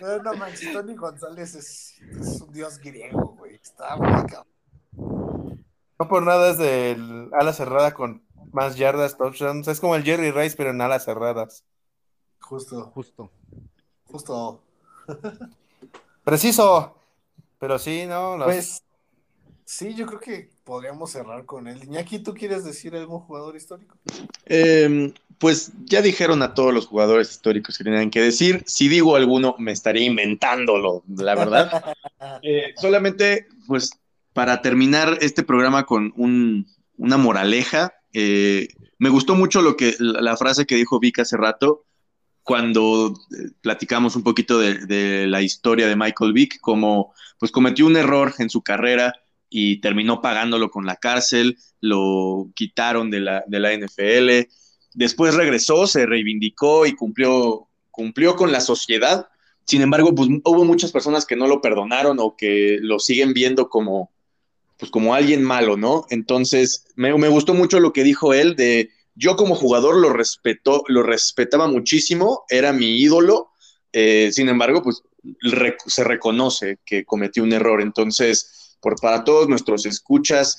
pero no manches, Tony González es, es un dios griego, güey. Está muy cabrón. No por nada es del ala cerrada con más yardas, touchdowns. Es como el Jerry Rice, pero en alas cerradas. Justo, Justo. justo. Preciso. Pero sí, ¿no? Pues, sí, yo creo que podríamos cerrar con él. Iñaki, ¿tú quieres decir algún jugador histórico? Eh, pues ya dijeron a todos los jugadores históricos que tenían que decir. Si digo alguno, me estaría inventándolo, la verdad. (laughs) Eh, solamente, pues, para terminar este programa con un- una moraleja, eh, me gustó mucho lo que la, la frase que dijo Vic hace rato cuando eh, platicamos un poquito de, la historia de Michael Vick, como pues cometió un error en su carrera y terminó pagándolo con la cárcel, lo quitaron de la, de la NFL, después regresó, se reivindicó y cumplió, cumplió con la sociedad. Sin embargo, pues hubo muchas personas que no lo perdonaron o que lo siguen viendo como, pues, como alguien malo, ¿no? Entonces, me gustó mucho lo que dijo él de yo como jugador lo respetó, lo respetaba muchísimo, era mi ídolo, eh, sin embargo, pues se reconoce que cometió un error. Entonces, por, para todos nuestros escuchas,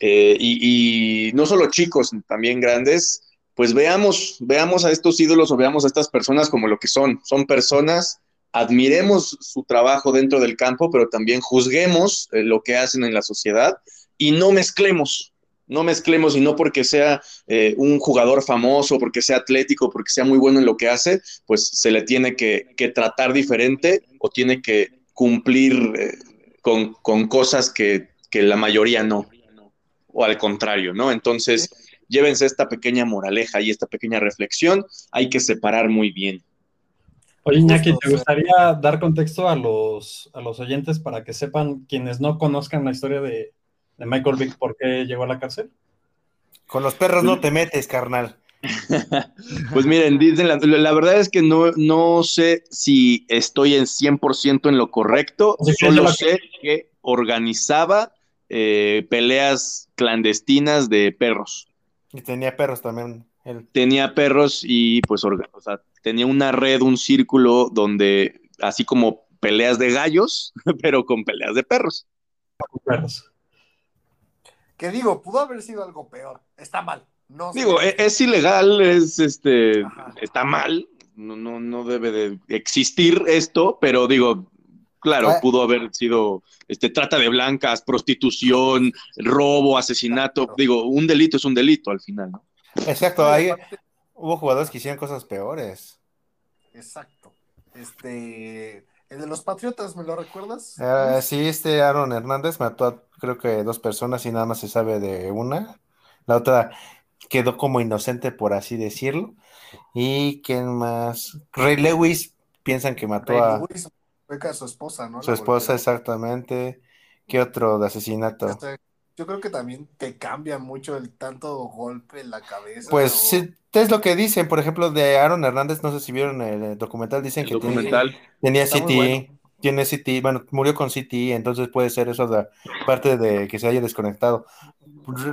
eh, y, y, no solo chicos, también grandes, pues veamos, veamos a estos ídolos o veamos a estas personas como lo que son. Son personas, admiremos su trabajo dentro del campo, pero también juzguemos eh, lo que hacen en la sociedad y no mezclemos, no mezclemos y no porque sea eh, un jugador famoso, porque sea atlético, porque sea muy bueno en lo que hace, pues se le tiene que, que tratar diferente o tiene que cumplir eh, con, con, cosas que, que, la mayoría no. o al contrario, ¿no? Entonces, llévense esta pequeña moraleja y esta pequeña reflexión, hay que separar muy bien. Oye, Iñaki, ¿te gustaría dar contexto a los, a los oyentes para que sepan, quienes no conozcan la historia de, de Michael Vick, por qué llegó a la cárcel? Con los perros no te metes, carnal. (laughs) pues miren, dicen la, la, verdad es que no, no sé si estoy en 100% en lo correcto, solo sé que organizaba eh, peleas clandestinas de perros. Y tenía perros también. Él. Tenía perros y pues o sea, tenía una red, un círculo donde, así como peleas de gallos, (laughs) pero con peleas de perros. Perros. Que digo, pudo haber sido algo peor. Está mal. No digo, es, es, ilegal, es este, Ajá. está mal. No, no, no debe de existir esto, pero digo, claro, pudo haber sido este, trata de blancas, prostitución, robo, asesinato. Claro. Digo, un delito es un delito al final, ¿no? Exacto, hay, hubo jugadores que hicieron cosas peores. Exacto. Este, el de los Patriotas, ¿me lo recuerdas? Uh, sí, este Aaron Hernández mató a creo que dos personas y nada más se sabe de una. La otra quedó como inocente, por así decirlo. ¿Y quién más? Ray Lewis piensan que mató Ray a Lewis fue a su esposa, ¿no? su esposa, exactamente. ¿Qué otro de asesinato? Hasta, yo creo que también te cambia mucho el tanto golpe en la cabeza. Pues o... sí, es lo que dicen, por ejemplo, de Aaron Hernández, no sé si vieron el documental, dicen el que documental. tenía CT, bueno. tiene CT, bueno, murió con CT, entonces puede ser eso de parte de que se haya desconectado.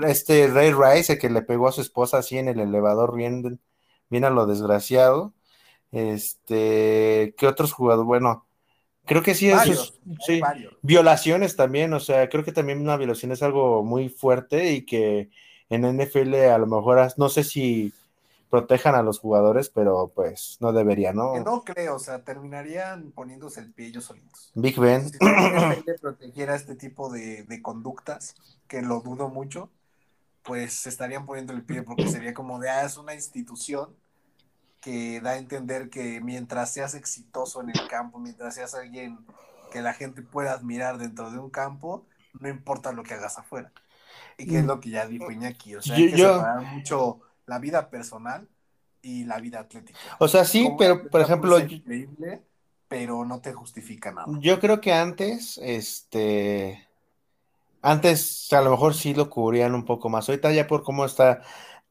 Este Ray Rice, el que le pegó a su esposa así en el elevador, bien, bien a lo desgraciado. Este, ¿qué otros jugadores? Bueno, creo que sí, varios, eso es, sí. Violaciones también, o sea, creo que también una violación es algo muy fuerte y que en NFL a lo mejor, no sé si protejan a los jugadores, pero pues no debería, ¿no? Que no creo, o sea, terminarían poniéndose el pie ellos solitos. Big Ben. Si NFL protegiera este tipo de, de, conductas, que lo dudo mucho, pues se estarían poniendo el pie porque sería como de, ah, es una institución que da a entender que mientras seas exitoso en el campo, mientras seas alguien que la gente pueda admirar dentro de un campo, no importa lo que hagas afuera. Y que es lo que ya dijo Iñaki, o sea, hay que separar mucho la vida personal y la vida atlética. O sea, sí, Como pero por ejemplo, increíble, pero no te justifica nada. Yo creo que antes, este, antes a lo mejor sí lo cubrían un poco más. Ahorita ya por cómo está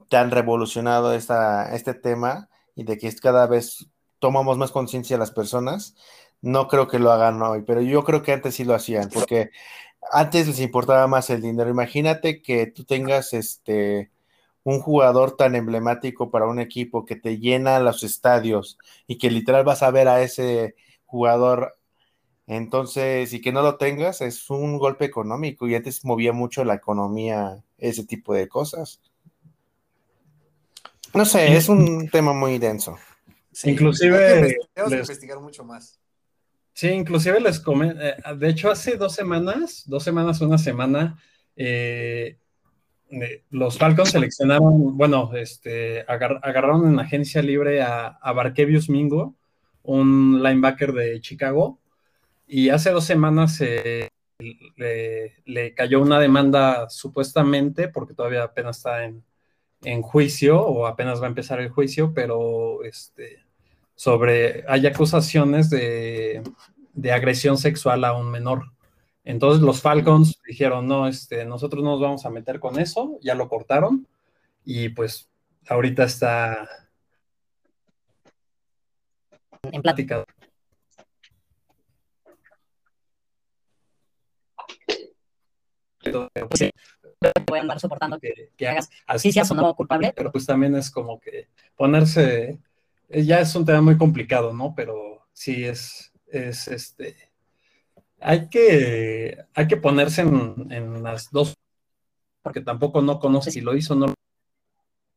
tan revolucionado esta, este tema y de que cada vez tomamos más conciencia las personas, no creo que lo hagan hoy, pero yo creo que antes sí lo hacían, porque antes les importaba más el dinero. Imagínate que tú tengas este un jugador tan emblemático para un equipo que te llena los estadios y que literal vas a ver a ese jugador. Entonces, y que no lo tengas, es un golpe económico y antes movía mucho la economía, ese tipo de cosas. No sé, es un tema muy denso. Sí, inclusive tenemos que investigar mucho más. Sí, inclusive les comento, eh, de hecho hace dos semanas, dos semanas, una semana, eh, los Falcons seleccionaron, bueno, este, agar, agarraron en agencia libre a, a Barkevius Mingo, un linebacker de Chicago, y hace dos semanas eh, le, le, cayó una demanda supuestamente, porque todavía apenas está en, en, juicio, o apenas va a empezar el juicio, pero este, sobre, hay acusaciones de, de agresión sexual a un menor. Entonces los Falcons dijeron, no, este, nosotros nos vamos a meter con eso, ya lo cortaron y pues ahorita está en plática. Pues, pueden andar soportando que, que, hagas así seas o no culpable, pero pues también es como que ponerse, ya es un tema muy complicado, ¿no? Pero sí es, es este, hay que, hay que ponerse en, en, las dos, porque tampoco no conoces si lo hizo o no,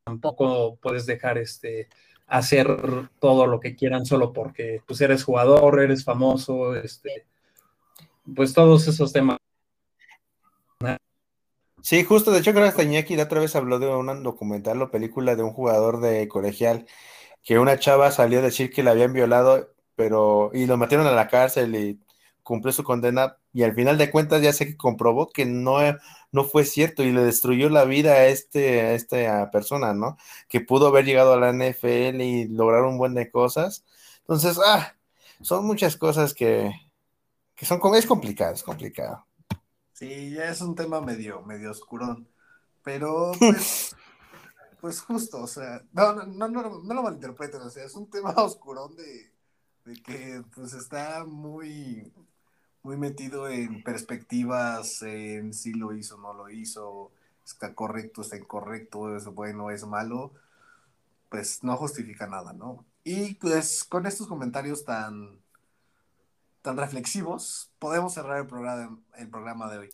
tampoco puedes dejar este hacer todo lo que quieran solo porque pues eres jugador, eres famoso, este, pues todos esos temas. Sí, justo, de hecho creo que hasta Iñaki la otra vez habló de un documental o película de un jugador de colegial que una chava salió a decir que la habían violado, pero y lo metieron a la cárcel y cumplió su condena y al final de cuentas ya se comprobó que no, no fue cierto y le destruyó la vida a, este, a esta persona, ¿no? Que pudo haber llegado a la NFL y lograr un buen de cosas. Entonces, ah, son muchas cosas que, que son, es complicado, es complicado. Sí, ya es un tema medio, medio oscurón, pero (laughs) pues... Pues justo, o sea, no, no, no, no lo malinterpreten, o sea, es un tema (laughs) oscurón de, de que pues está muy, muy metido en perspectivas, en si lo hizo, no lo hizo, está correcto, está incorrecto, es bueno, es malo, pues no justifica nada, ¿no? Y pues con estos comentarios tan, tan reflexivos, podemos cerrar el programa, el programa de hoy.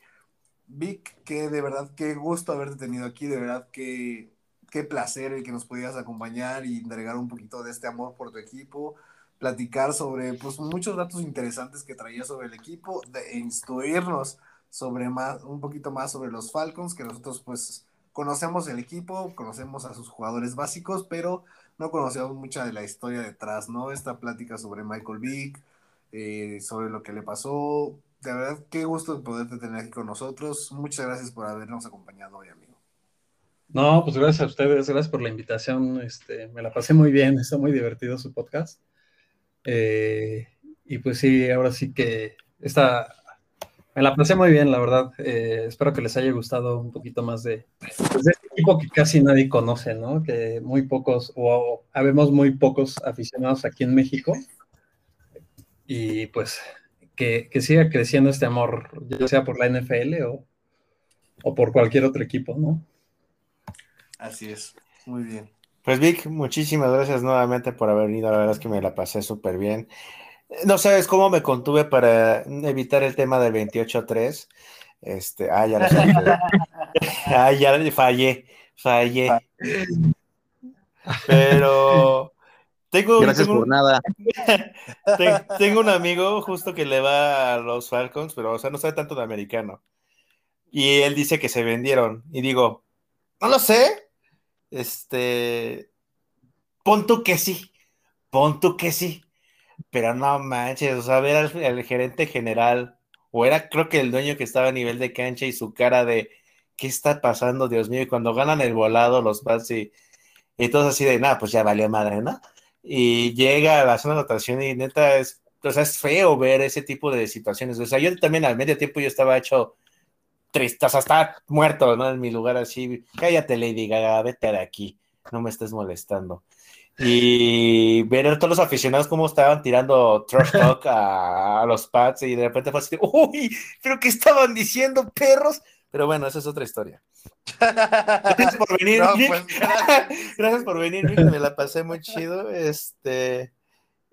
Vic, que de verdad, qué gusto haberte tenido aquí, de verdad que qué placer el que nos pudieras acompañar y entregar un poquito de este amor por tu equipo, platicar sobre pues muchos datos interesantes que traía sobre el equipo, de instruirnos sobre más, un poquito más sobre los Falcons, que nosotros pues conocemos el equipo, conocemos a sus jugadores básicos, pero no conocemos mucha de la historia detrás, ¿no? Esta plática sobre Michael Vick, eh, sobre lo que le pasó. De verdad, qué gusto poderte tener aquí con nosotros. Muchas gracias por habernos acompañado hoy, amigo. No, pues gracias a ustedes, gracias por la invitación. Este, me la pasé muy bien, está muy divertido su podcast. Eh, y pues sí, ahora sí que está, me la pasé muy bien, la verdad. Eh, espero que les haya gustado un poquito más de, pues, este equipo que casi nadie conoce, ¿no? Que muy pocos, o habemos muy pocos aficionados aquí en México. Y pues que, que siga creciendo este amor, ya sea por la NFL o, o por cualquier otro equipo, ¿no? Así es, muy bien. Pues Vic, muchísimas gracias nuevamente por haber venido. La verdad es que me la pasé súper bien. No sabes cómo me contuve para evitar el tema del 28-3. Este, ah, ya lo sé. (laughs) ah, ya fallé, fallé. Pero tengo, Gracias por nada. (laughs) tengo un amigo justo que le va a los Falcons, pero o sea, no sabe tanto de americano. Y él dice que se vendieron. Y digo, no lo sé, este, pon tú que sí, pon tú que sí, pero no manches, o sea, ver al, gerente general, o era creo que el dueño que estaba a nivel de cancha y su cara de, ¿qué está pasando, Dios mío? Y cuando ganan el volado los Pats y, y todos así de, nada, pues ya valió madre, ¿no? Y llega a la zona de anotación y neta es, o sea, es feo ver ese tipo de situaciones. O sea, yo también al medio tiempo yo estaba hecho triste, o sea, muerto, ¿no? En mi lugar así, cállate Lady Gaga, vete de aquí, no me estés molestando. Y ver a todos los aficionados cómo estaban tirando trash talk a, los Pats y de repente fue así, uy, pero ¿qué estaban diciendo, perros? Pero bueno, esa es otra historia. Gracias por venir, (laughs) pues, gracias. por venir, me la pasé muy chido. Este,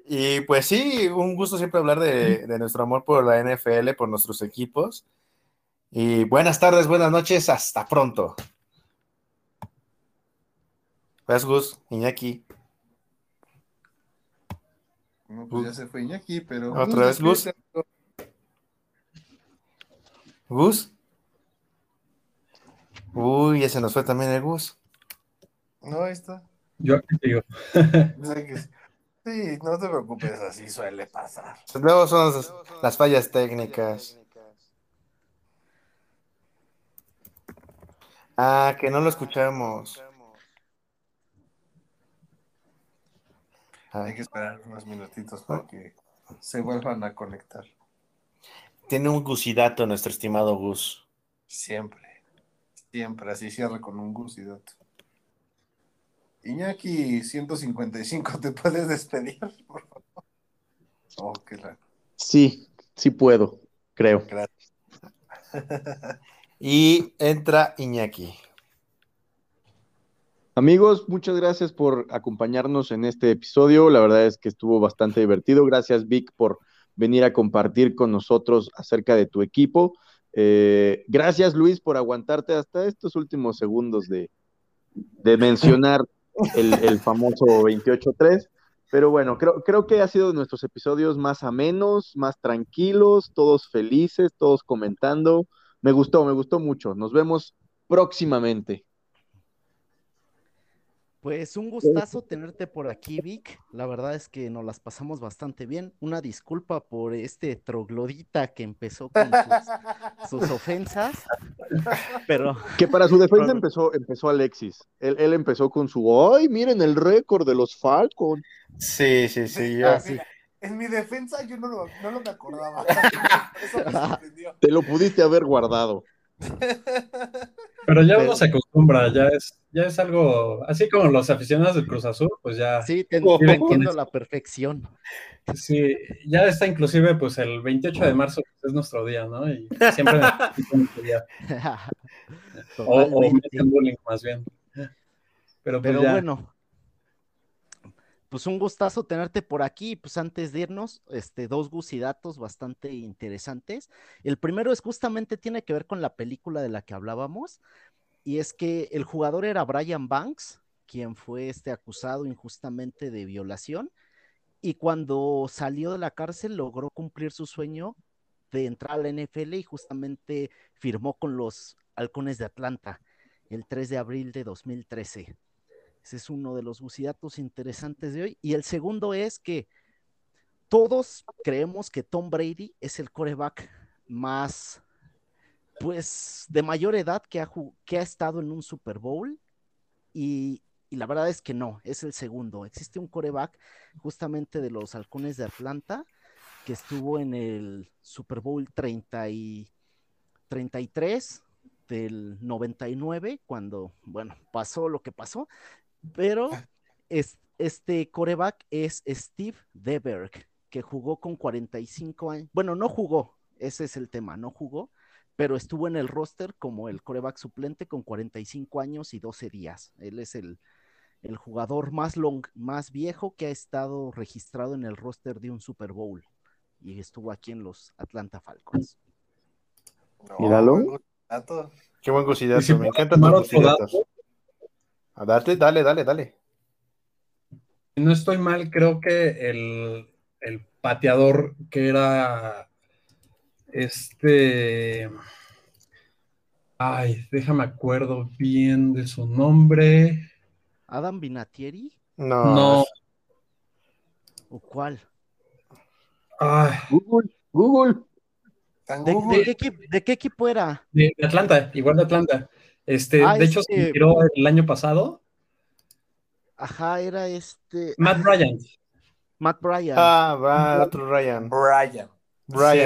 y pues sí, un gusto siempre hablar de, de nuestro amor por la NFL, por nuestros equipos. Y buenas tardes, buenas noches, hasta pronto. Pues Gus, Iñaki. No, pues ya se fue Iñaki, pero. ¿Otra vez Gus? ¿Gus? Uy, ese nos fue también el Gus. No, ahí está. Yo aquí digo. (laughs) sí, no te preocupes, así suele pasar. Luego son las fallas técnicas. Ah, que no lo escuchamos. Hay que esperar unos minutitos para que se vuelvan a conectar. Tiene un gusidato nuestro estimado Gus. Siempre, siempre, así cierra con un gusidato. Iñaki 155, ¿te puedes despedir, por favor? Oh, qué raro. Sí, sí puedo, creo. Gracias. (laughs) Y entra Iñaki. Amigos, muchas gracias por acompañarnos en este episodio. La verdad es que estuvo bastante divertido. Gracias, Vic, por venir a compartir con nosotros acerca de tu equipo. Eh, gracias, Luis, por aguantarte hasta estos últimos segundos de, mencionar el, famoso 28-3. Pero bueno, creo, creo que ha sido de nuestros episodios más amenos, más tranquilos, todos felices, todos comentando. Me gustó, me gustó mucho. Nos vemos próximamente. Pues un gustazo tenerte por aquí, Vic. La verdad es que nos las pasamos bastante bien. Una disculpa por este troglodita que empezó con sus, sus ofensas, pero Que para su (laughs) defensa empezó, empezó Alexis. Él, él empezó con su, ¡ay, miren el récord de los Falcons! Sí, sí, sí. (laughs) Yo, Ah, sí. En mi defensa yo no lo, no lo me acordaba. (laughs) Eso me sorprendió. Te lo pudiste haber guardado. Pero ya Pero- uno se acostumbra, ya es, ya es algo, así como los aficionados del Cruz Azul, pues ya, sí, te, Oh, te entiendo a la perfección. sí, ya está inclusive, pues el 28 de marzo pues, es nuestro día, ¿no? Y siempre (laughs) nuestro día. O, o bullying más bien. Pero pues Pero ya, bueno, pues un gustazo tenerte por aquí. Pues antes de irnos, este, dos gusidatos bastante interesantes. El primero es justamente tiene que ver con la película de la que hablábamos, y es que el jugador era Brian Banks, quien fue este acusado injustamente de violación, y cuando salió de la cárcel logró cumplir su sueño de entrar a la NFL y justamente firmó con los Halcones de Atlanta el 3 de abril de 2013. Ese es uno de los bucidatos interesantes de hoy. Y el segundo es que todos creemos que Tom Brady es el coreback más, pues, de mayor edad que ha, que ha estado en un Super Bowl. Y, y la verdad es que no, es el segundo. Existe un coreback justamente de los Halcones de Atlanta que estuvo en el Super Bowl 30 y 33 del 99, cuando, bueno, pasó lo que pasó, pero es, este coreback es Steve Deberg, que jugó con 45 años, bueno, no jugó, ese es el tema, no jugó, pero estuvo en el roster como el coreback suplente con 45 años y 12 días. Él es el, el jugador más, long, más viejo que ha estado registrado en el roster de un Super Bowl y estuvo aquí en los Atlanta Falcons. No, Míralo. qué buen y gusidato. si Me puedo encantan tomar tus otro gusidatos. dato, A darte, dale, dale, dale. si no estoy mal, creo que el, el pateador que era este, ay, déjame acuerdo bien de su nombre. Adam Vinatieri No. No, o cuál? ay, Google, Google. ¿De, Google. de qué, equi- de qué equipo era? de de Atlanta, igual de Atlanta. Este, Ah, de hecho, se este- retiró el año pasado. Ajá, era este Matt Bryant. Matt Bryan. Ah, va, el otro Ryan. Brian.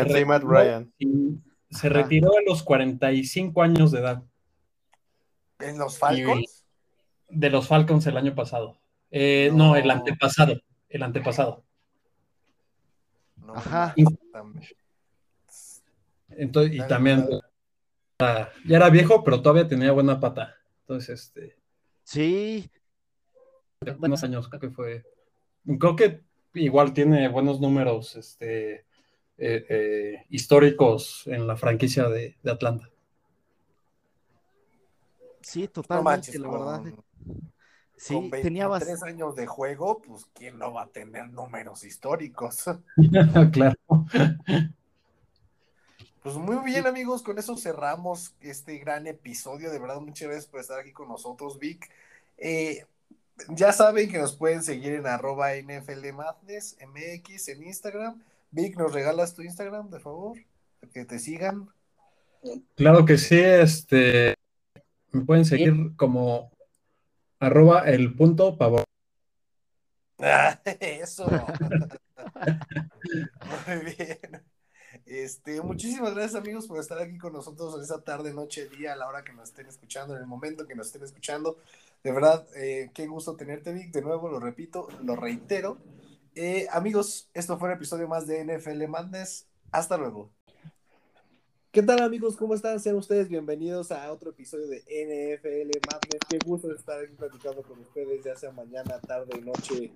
Sí, Matt retiró Ryan. y se Ajá. retiró a los 45 años de edad ¿En los Falcons? de los Falcons el año pasado. Eh, no. No. el antepasado. El antepasado. No, Ajá. Entonces, y también ah, ya era viejo, pero todavía tenía buena pata. Entonces, este, Sí, buenos años, creo que fue. Creo que igual tiene buenos números este, eh, eh, históricos en la franquicia de, de Atlanta. sí, No totalmente, manches, la con, verdad. Sí, con tenía 23 bas- años de juego, pues ¿quién no va a tener números históricos? (laughs) claro. Pues muy bien amigos, con eso cerramos este gran episodio. De verdad, muchas gracias por estar aquí con nosotros, Vic. Eh, ya saben que nos pueden seguir en arroba NFL Madness, MX en Instagram. Vic, ¿nos regalas tu Instagram, de favor? Para que te sigan. Claro que sí, este me pueden seguir como arroba el punto pavor. Ah, (laughs) Eso. (laughs) Muy bien. Este, muchísimas gracias amigos por estar aquí con nosotros en esta tarde, noche, día, a la hora que nos estén escuchando, en el momento que nos estén escuchando. De verdad, eh, qué gusto tenerte, Vic. De nuevo, lo repito, lo reitero. Eh, amigos, esto fue un episodio más de NFL Madness. Hasta luego. ¿Qué tal amigos? ¿Cómo están? Sean ustedes bienvenidos a otro episodio de NFL Madness. Qué gusto estar aquí platicando con ustedes, ya sea mañana, tarde, noche,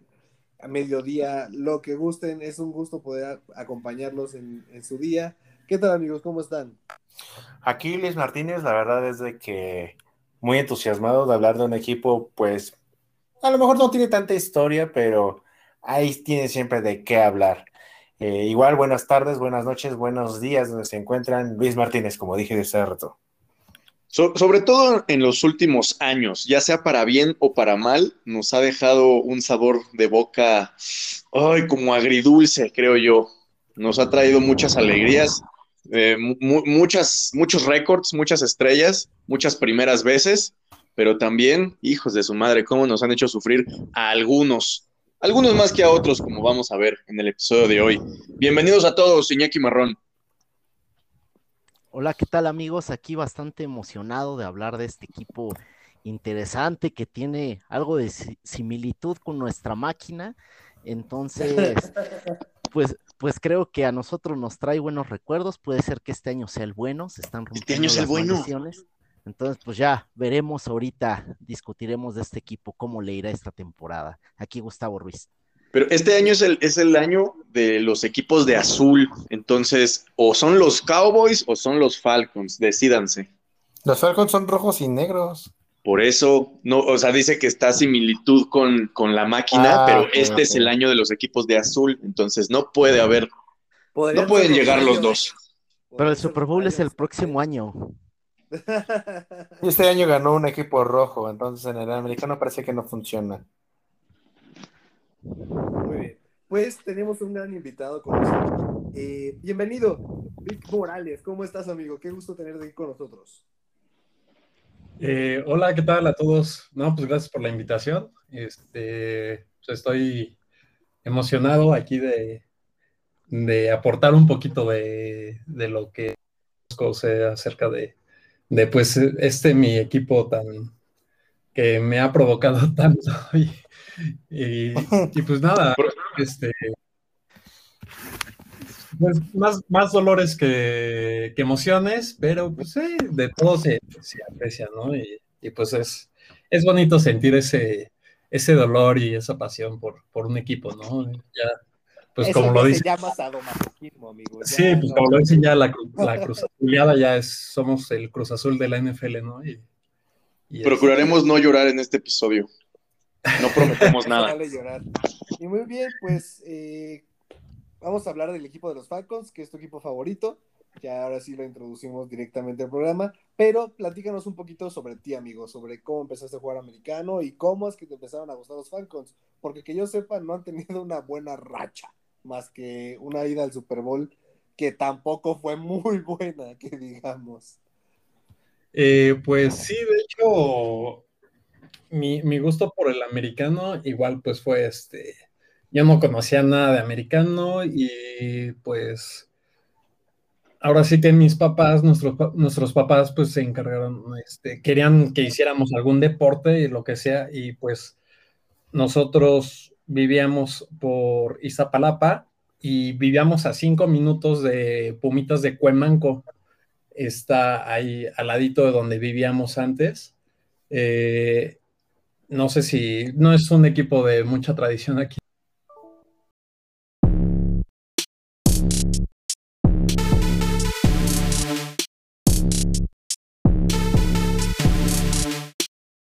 mediodía, lo que gusten. Es un gusto poder acompañarlos en, en su día. ¿Qué tal amigos? ¿Cómo están? Aquí Luis Martínez, la verdad es de que muy entusiasmado de hablar de un equipo, pues a lo mejor no tiene tanta historia, pero ahí tiene siempre de qué hablar. Eh, igual, buenas tardes, buenas noches, buenos días donde se encuentran Luis Martínez, como dije de hace rato. Sobre todo en los últimos años, ya sea para bien o para mal, nos ha dejado un sabor de boca, ay, como agridulce, creo yo. Nos ha traído muchas alegrías, eh, muchas, muchos récords, muchas estrellas, muchas primeras veces, pero también, hijos de su madre, cómo nos han hecho sufrir a algunos, algunos más que a otros, como vamos a ver en el episodio de hoy. Bienvenidos a todos, Iñaki Marrón. Hola, ¿qué tal amigos? Aquí bastante emocionado de hablar de este equipo interesante que tiene algo de similitud con nuestra máquina. Entonces, (laughs) pues, pues creo que a nosotros nos trae buenos recuerdos. Puede ser que este año sea el bueno. Se están rompiendo este año es el bueno. Entonces, pues ya veremos ahorita, discutiremos de este equipo, cómo le irá esta temporada. Aquí Gustavo Ruiz. Pero este año es el, es el año de los equipos de azul. Entonces, o son los Cowboys o son los Falcons. Decídanse. Los Falcons son rojos y negros. Por eso, no, o sea, dice que está similitud con, la máquina, ah, pero este es el año de los equipos de azul. Entonces, no puede haber. No pueden llegar los dos. Pero el Super Bowl es el próximo año. (laughs) Este año ganó un equipo rojo, entonces en el americano parece que no funciona. Muy bien. Pues tenemos un gran invitado con nosotros. Eh, bienvenido, Vic Morales. ¿Cómo estás, amigo? Qué gusto tenerte aquí con nosotros. Eh, hola, ¿qué tal a todos? No, pues gracias por la invitación. Este, pues estoy emocionado aquí de, de aportar un poquito de, de lo que sé acerca de, de, pues, este mi equipo tan que me ha provocado (laughs) tanto y, y, pues nada, este, pues más, más dolores que, emociones, pero pues de todo se, aprecia, ¿no? Y, pues es, es bonito sentir ese, ese dolor y esa pasión por, por un equipo, ¿no? Ya, pues como lo dice. Se llama sadomasoquismo, amigo. sí, pues como lo dice ya la, (laughs) la Cruz Azuleada, ya es, somos el Cruz Azul de la NFL, ¿no? Y, Procuraremos no llorar en este episodio. No prometemos (laughs) nada. Y muy bien, pues eh, vamos a hablar del equipo de los Falcons, que es tu equipo favorito. Ya ahora sí lo introducimos directamente al programa, pero platícanos un poquito sobre ti, amigo, sobre cómo empezaste a jugar americano y cómo es que te empezaron a gustar los Falcons, porque que yo sepa no han tenido una buena racha, más que una ida al Super Bowl que tampoco fue muy buena, que digamos. Eh, pues sí, de hecho, mi, gusto por el americano igual pues fue este, yo no conocía nada de americano y pues ahora sí que mis papás, nuestros, nuestros papás pues se encargaron, este, querían que hiciéramos algún deporte y lo que sea y pues nosotros vivíamos por Izapalapa y vivíamos a cinco minutos de Pumitas de Cuemanco. Está ahí al ladito de donde vivíamos antes. Eh, no sé si no es un equipo de mucha tradición aquí